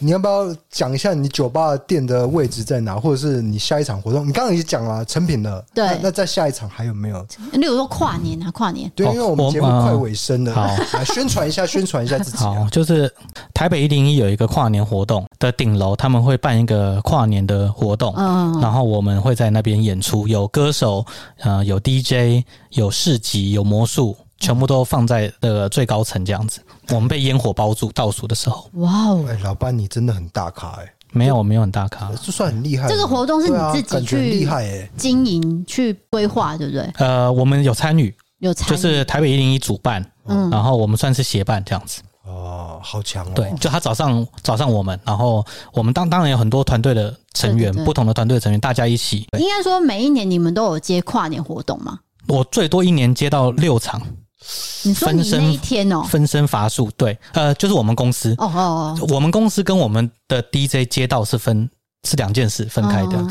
S2: 你要不要讲一下你酒吧店的位置在哪，或者是你下一场活动？你刚刚已经讲了成品了，
S1: 对。
S2: 那在下一场还有没有？
S1: 例如说跨年啊，跨年。
S2: 对，因为我们节目快尾声了，
S3: 好，
S2: 来宣传一下，宣传一下自己、啊。
S3: 好，就是台北一零一有一个跨年活动的顶楼，他们会办一个跨年的活动，嗯，然后我们会在那边演出，有歌手，呃，有 DJ，有市集，有魔术。全部都放在那个最高层这样子，我们被烟火包住。倒数的时候，
S1: 哇哦！
S2: 哎，老班你真的很大咖哎、欸！
S3: 没有，我没有很大咖，
S2: 这算很厉害。
S1: 这个活动是你自己去
S2: 厉害哎，
S1: 经营去规划，对不对？
S3: 呃，我们有参与，
S1: 有参与，
S3: 就是台北一零一主办，嗯，然后我们算是协办这样子。
S2: 哦，好强哦！
S3: 对，就他早上早上我们，然后我们当当然有很多团队的成员，对对对，不同的团队的成员，大家一起。
S1: 应该说每一年你们都有接跨年活动吗？
S3: 我最多一年接到六场。
S1: 你说你那一天哦，
S3: 分身乏术，对，呃，就是我们公司哦哦哦，我们公司跟我们的 DJ 街道是分是两件事分开的，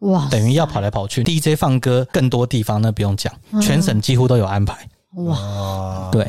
S3: 哇，等于要跑来跑去，DJ 放歌更多地方，那不用讲，全省几乎都有安排。哇，对，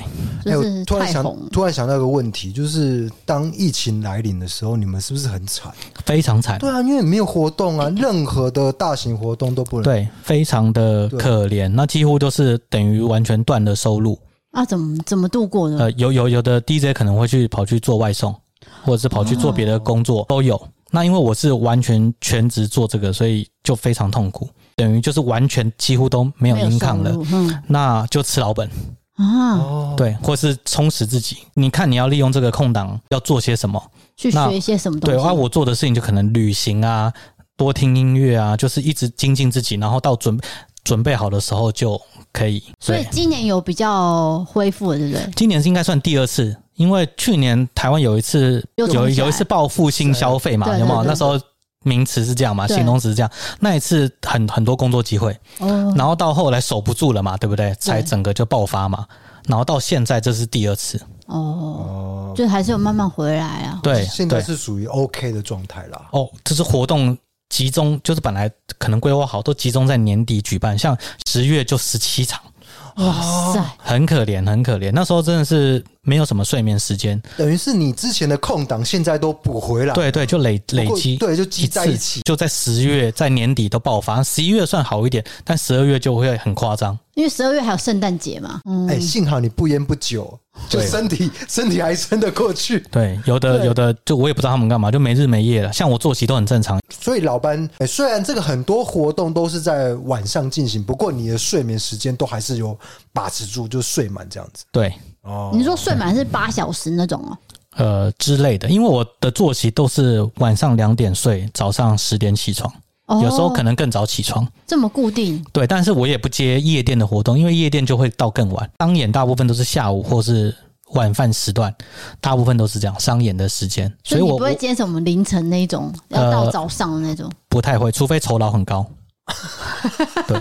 S2: 哎，我突然想，突然想到一个问题，就是当疫情来临的时候，你们是不是很惨？
S3: 非常惨。
S2: 对啊，因为没有活动啊，任何的大型活动都不能。
S3: 对，非常的可怜，那几乎都是等于完全断了收入。
S1: 啊，怎么怎么度过呢？
S3: 呃，有有有的 DJ 可能会去跑去做外送，或者是跑去做别的工作，都有。那因为我是完全全职做这个，所以就非常痛苦。等于就是完全几乎都没有 income 了，嗯，那就吃老本啊，对，或是充实自己。你看你要利用这个空档要做些什么，
S1: 去学一些什么东西？
S3: 对，啊我做的事情就可能旅行啊，多听音乐啊，就是一直精进自己，然后到准准备好的时候就可以。
S1: 所以今年有比较恢复了，对不对？
S3: 今年是应该算第二次因为去年台湾有一次有有一次报复性消费嘛，有没有？那时候名词是这样嘛，形容词是这样。那一次很很多工作机会，哦，然后到后来守不住了嘛，对不对？才整个就爆发嘛。然后到现在这是第二次，
S1: 哦，就还是有慢慢回来啊。
S3: 对，
S2: 现在是属于 OK 的状态啦。
S3: 哦，这是活动集中，就是本来可能规划好，都集中在年底举办，像十月就十七场。
S1: 哇塞，
S3: 很可怜，很可怜。那时候真的是没有什么睡眠时间，
S2: 等于是你之前的空档，现在都补回来。
S3: 对对，就累累积，
S2: 对，就积在一起，
S3: 就在十月，在年底都爆发。十一月算好一点，但十二月就会很夸张。
S1: 因为十二月还有圣诞节嘛。
S2: 嗯，哎，幸好你不烟不酒，就身体身体还撑得过去。
S3: 对，有的有的，就我也不知道他们干嘛，就没日没夜了。像我作息都很正常。
S2: 所以老班，哎，虽然这个很多活动都是在晚上进行，不过你的睡眠时间都还是有把持住，就睡满这样子。
S3: 对，
S2: 哦，
S1: 你说睡满是八小时那种哦？
S3: 呃之类的，因为我的作息都是晚上两点睡，早上十点起床，有时候可能更早起床，
S1: 这么固定？
S3: 对，但是我也不接夜店的活动，因为夜店就会到更晚。商演大部分都是下午或是。晚饭时段，大部分都是这样商演的时间，
S1: 所以我不会接什么凌晨那种，要到早上的那种，
S3: 不太会，除非酬劳很高。对，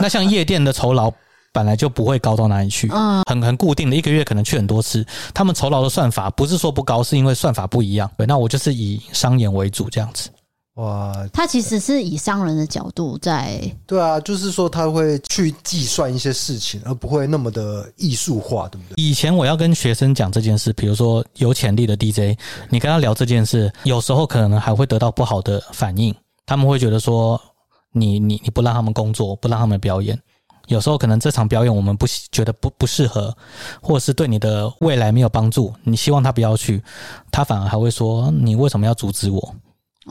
S3: 那像夜店的酬劳本来就不会高到哪里去，嗯，很很固定的，一个月可能去很多次。他们酬劳的算法不是说不高，是因为算法不一样。对，那我就是以商演为主这样子。
S2: 哇，
S1: 他其实是以商人的角度在，
S2: 对啊，就是说他会去计算一些事情，而不会那么的艺术化，对不对？
S3: 以前我要跟学生讲这件事，比如说有潜力的 DJ，你跟他聊这件事，有时候可能还会得到不好的反应，他们会觉得说你你你不让他们工作，不让他们表演，有时候可能这场表演我们不觉得不不适合，或者是对你的未来没有帮助，你希望他不要去，他反而还会说你为什么要阻止我？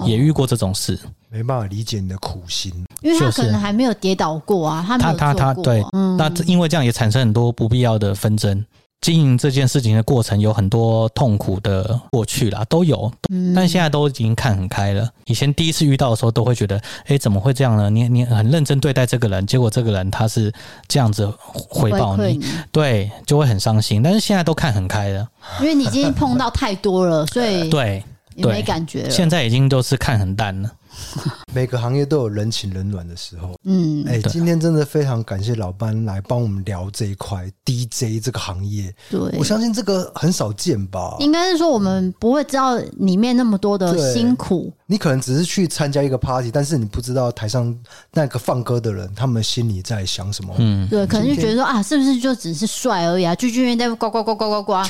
S3: 也遇过这种事，
S2: 没办法理解你的苦心，
S1: 因为他可能还没有跌倒过啊，他他他
S3: 对，那因为这样也产生很多不必要的纷争。经营这件事情的过程有很多痛苦的过去啦，都有，但现在都已经看很开了。以前第一次遇到的时候，都会觉得，哎，怎么会这样呢？你你很认真对待这个人，结果这个人他是这样子回报你，对，就会很伤心。但是现在都看很开了，
S1: 因为你已经碰到太多了，所以
S3: 对。
S1: 也没感觉了，
S3: 现在已经都是看很淡了。
S2: 每个行业都有人情冷暖的时候。
S1: 嗯，
S2: 哎，今天真的非常感谢老班来帮我们聊这一块 DJ 这个行业。
S1: 对，
S2: 我相信这个很少见吧？
S1: 应该是说我们不会知道里面那么多的辛苦。
S2: 你可能只是去参加一个 party，但是你不知道台上那个放歌的人他们心里在想什么。
S3: 嗯，
S1: 对，可能就觉得说啊，是不是就只是帅而已啊？剧剧院在呱呱呱呱呱呱。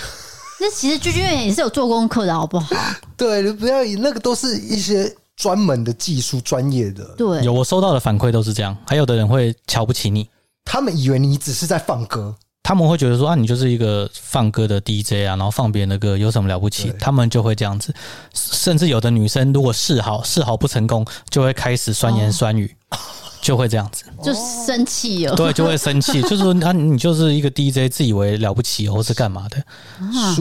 S1: 那其实剧剧院也是有做功课的，好不好？
S2: 对，你不要以那个都是一些专门的技术、专业的。
S1: 对，
S3: 有我收到的反馈都是这样。还有的人会瞧不起你，
S2: 他们以为你只是在放歌，
S3: 他们会觉得说啊，你就是一个放歌的 DJ 啊，然后放别人的歌有什么了不起？他们就会这样子。甚至有的女生如果示好示好不成功，就会开始酸言酸语。哦就会这样子，
S1: 就生气哦。
S3: 对，就会生气，就是说，那你就是一个 DJ，自以为了不起，或是干嘛的？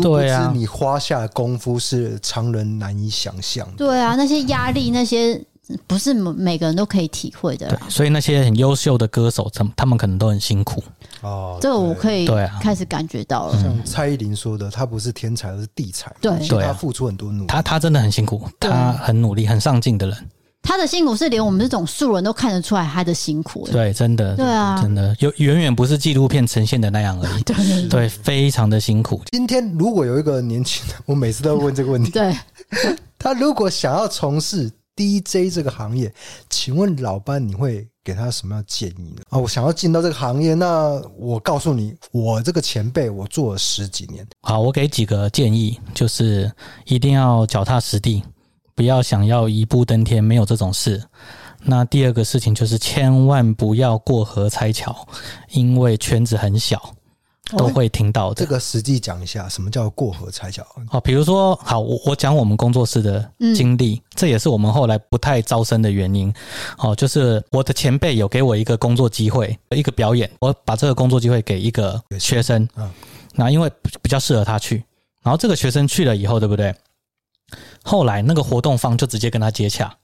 S2: 对啊，你花下的功夫是常人难以想象的。
S1: 对啊，那些压力，那些不是每个人都可以体会的。
S3: 对，所以那些很优秀的歌手，他们他们可能都很辛苦
S2: 哦。
S1: 这个我可以对啊，开始感觉到了。
S2: 像蔡依林说的，她不是天才，而是地才。
S1: 对，
S3: 对，
S2: 她付出很多努力。
S3: 她她真的很辛苦，她很努力，很上进的人。
S1: 他的辛苦是连我们这种素人都看得出来他的辛苦，
S3: 对，真的，
S1: 对啊，
S3: 真的，有远远不是纪录片呈现的那样而已，对非常的辛苦。
S2: 今天如果有一个年轻人，我每次都会问这个问题，
S1: 对，
S2: 他如果想要从事 DJ 这个行业，请问老班你会给他什么样建议呢？啊，我想要进到这个行业，那我告诉你，我这个前辈我做了十几年，
S3: 好，我给几个建议，就是一定要脚踏实地。不要想要一步登天，没有这种事。那第二个事情就是千万不要过河拆桥，因为圈子很小，都会听到的。
S2: 这个实际讲一下，什么叫过河拆桥？
S3: 哦，比如说，好，我我讲我们工作室的经历，这也是我们后来不太招生的原因。哦，就是我的前辈有给我一个工作机会，一个表演，我把这个工作机会给一个学生，嗯，那因为比较适合他去，然后这个学生去了以后，对不对？后来那个活动方就直接跟他接洽，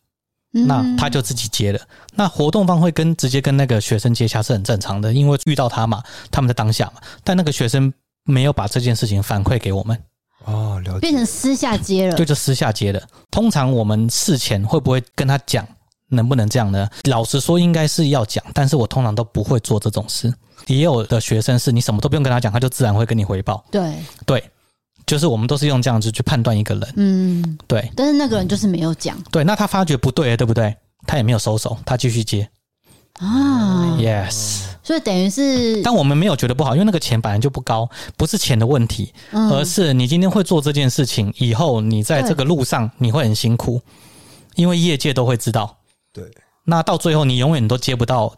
S3: 那他就自己接了。那活动方会跟直接跟那个学生接洽是很正常的，因为遇到他嘛，他们在当下嘛。但那个学生没有把这件事情反馈给我们。
S2: 哦，了解，
S1: 变成私下接了，
S3: 对，就私下接了。通常我们事前会不会跟他讲，能不能这样呢？老实说，应该是要讲，但是我通常都不会做这种事。也有的学生是你什么都不用跟他讲，他就自然会跟你回报。
S1: 对
S3: 对，就是我们都是用这样子去判断一个人。
S1: 嗯，
S3: 对。
S1: 但是那个人就是没有讲。
S3: 对，那他发觉不对，对不对？他也没有收手，他继续接。
S1: 啊
S3: ，yes。
S1: 所以等于是，
S3: 但我们没有觉得不好，因为那个钱本来就不高，不是钱的问题，而是你今天会做这件事情，以后你在这个路上你会很辛苦，因为业界都会知道。
S2: 对，
S3: 那到最后你永远都接不到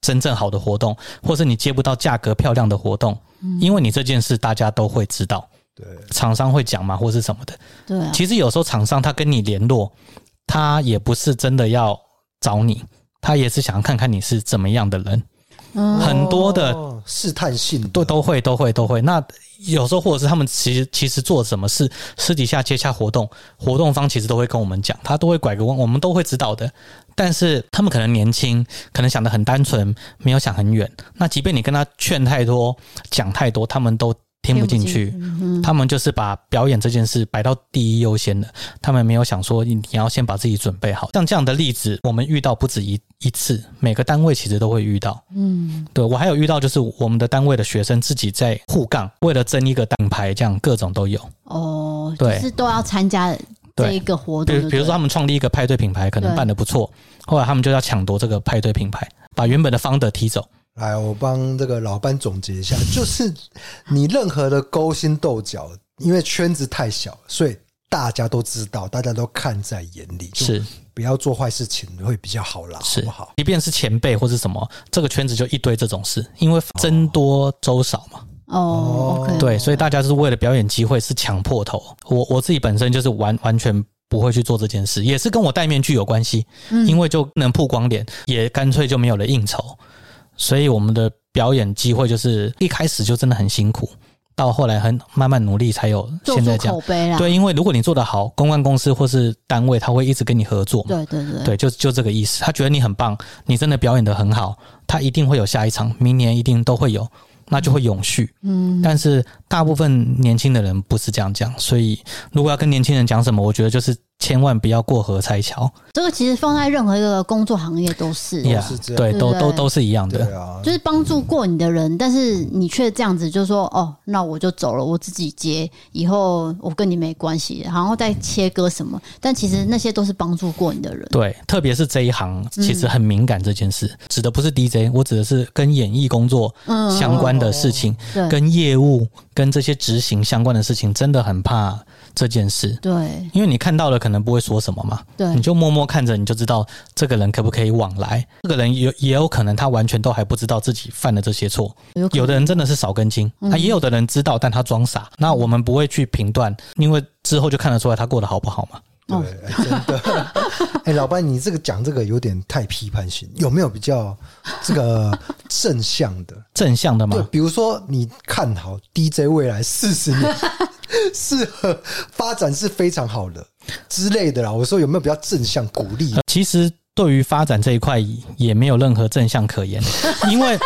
S3: 真正好的活动，或是你接不到价格漂亮的活动，因为你这件事大家都会知道。
S2: 对，
S3: 厂商会讲嘛，或是什么的。
S1: 对，
S3: 其实有时候厂商他跟你联络，他也不是真的要找你，他也是想看看你是怎么样的人。很多的
S2: 试探性
S3: 都都会都会都会。那有时候或者是他们其实其实做什么事，私底下接洽活动，活动方其实都会跟我们讲，他都会拐个弯，我们都会知道的。但是他们可能年轻，可能想的很单纯，没有想很远。那即便你跟他劝太多，讲太多，他们都。听不进去，他们就是把表演这件事摆到第一优先的，他们没有想说你要先把自己准备好。像这样的例子，我们遇到不止一一次，每个单位其实都会遇到。嗯，对，我还有遇到就是我们的单位的学生自己在互杠，为了争一个品牌，这样各种都有。
S1: 哦，对，是都要参加这一个活动。比
S3: 比如说他们创立一个派对品牌，可能办的不错，后来他们就要抢夺这个派对品牌，把原本的 founder 踢走。
S2: 来，我帮这个老班总结一下，就是你任何的勾心斗角，因为圈子太小，所以大家都知道，大家都看在眼里，是不要做坏事情会比较好啦，
S3: 是
S2: 好不好？
S3: 即便是前辈或是什么，这个圈子就一堆这种事，因为僧多粥少嘛。
S1: 哦，
S3: 对，所以大家是为了表演机会是抢破头。我我自己本身就是完完全不会去做这件事，也是跟我戴面具有关系，因为就能曝光脸，也干脆就没有了应酬。所以我们的表演机会就是一开始就真的很辛苦，到后来很慢慢努力才有现在这样。
S1: 口碑啦。
S3: 对，因为如果你做得好，公关公司或是单位他会一直跟你合作。
S1: 对对对，
S3: 对，就就这个意思。他觉得你很棒，你真的表演的很好，他一定会有下一场，明年一定都会有，那就会永续。嗯，但是大部分年轻的人不是这样讲，所以如果要跟年轻人讲什么，我觉得就是。千万不要过河拆桥。这
S1: 个其实放在任何一个工作行业都是，
S3: 也是这样，对，都都都是一样的。
S1: 就是帮助过你的人，但是你却这样子，就说哦，那我就走了，我自己接，以后我跟你没关系，然后再切割什么。但其实那些都是帮助过你的人。对，
S3: 特别是这一行，其实很敏感这件事，指的不是 DJ，我指的是跟演艺工作相关的事情，跟业务、跟这些执行相关的事情，真的很怕。这件事，
S1: 对，
S3: 因为你看到了，可能不会说什么嘛，对，你就默默看着，你就知道这个人可不可以往来。这个人有也有可能他完全都还不知道自己犯了这些错，有，有的人真的是少根筋，他也有的人知道，但他装傻。那我们不会去评断，因为之后就看得出来他过得好不好嘛。
S2: 对，真的。哎，老班，你这个讲这个有点太批判性，有没有比较这个正向的？
S3: 正向的吗？
S2: 对，比如说你看好 DJ 未来四十年。适合发展是非常好的之类的啦。我说有没有比较正向鼓励？
S3: 其实对于发展这一块也没有任何正向可言，因为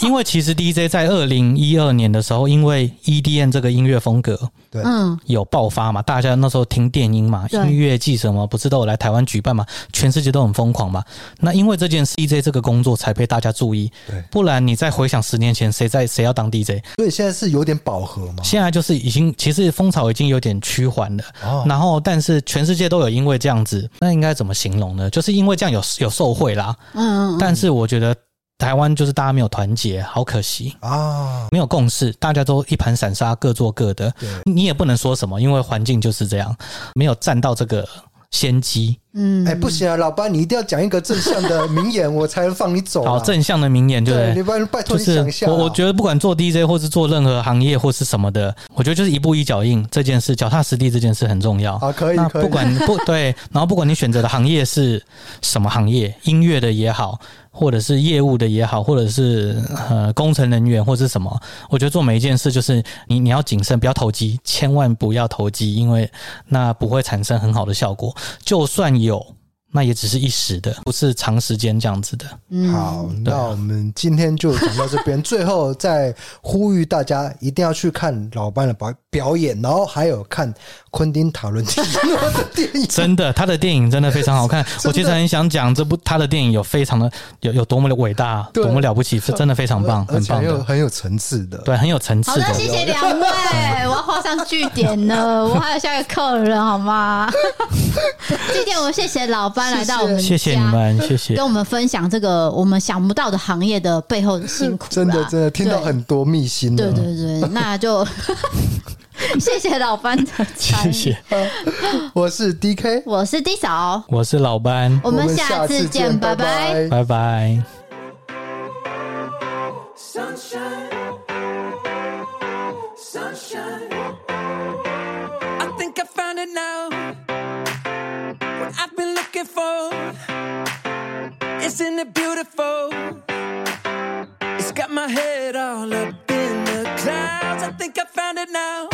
S3: 因为其实 DJ 在二零一二年的时候，因为 EDM 这个音乐风格。对，嗯，有爆发嘛？大家那时候听电音嘛，音乐季什么不是都有来台湾举办嘛？全世界都很疯狂嘛。那因为这件 DJ 这个工作才被大家注意，对，不然你再回想十年前，谁在谁要当 DJ？
S2: 所以现在是有点饱和嘛。
S3: 现在就是已经，其实风潮已经有点趋缓了。哦，然后但是全世界都有因为这样子，那应该怎么形容呢？就是因为这样有有受贿啦。嗯嗯，嗯。但是我觉得。台湾就是大家没有团结，好可惜啊！没有共识，大家都一盘散沙，各做各的。你也不能说什么，因为环境就是这样，没有占到这个先机。
S2: 嗯，哎、欸，不行啊，老班，你一定要讲一个正向的名言，我才能放你走、啊。
S3: 好，正向的名言，对不对？
S2: 你拜拜托你讲一下、啊。
S3: 我我觉得不管做 DJ 或是做任何行业或是什么的，我觉得就是一步一脚印这件事，脚踏实地这件事很重要。
S2: 啊，可以，
S3: 那不管 不对，然后不管你选择的行业是什么行业，音乐的也好。或者是业务的也好，或者是呃工程人员或是什么，我觉得做每一件事就是你你要谨慎，不要投机，千万不要投机，因为那不会产生很好的效果。就算有，那也只是一时的，不是长时间这样子的。
S2: 嗯，好，那我们今天就讲到这边。最后再呼吁大家一定要去看老班的表表演，然后还有看昆汀塔伦蒂诺的电影。
S3: 真的，他的电影真的非常好看。我其实很想讲这部他的电影有非常的有有多么的伟大，多么了不起，是真的非常棒，很棒的，
S2: 很有层次的，
S3: 对，很有层次的。
S1: 好的，谢谢两位，我要画上句点了。我还有下一个客人，好吗？今天我们谢谢老班。来到我们家，
S3: 谢谢你们，谢谢
S1: 跟我们分享这个我们想不到的行业的背后的辛苦。
S2: 真的，真的听到很多秘辛。
S1: 对对对，那就谢谢老班谢谢
S2: 我是 dk
S1: 我是 d 嫂
S3: 我是老班
S1: 我们下次见拜拜
S3: 拜拜
S4: Isn't it beautiful? it's got my head all up in the clouds i think I found it now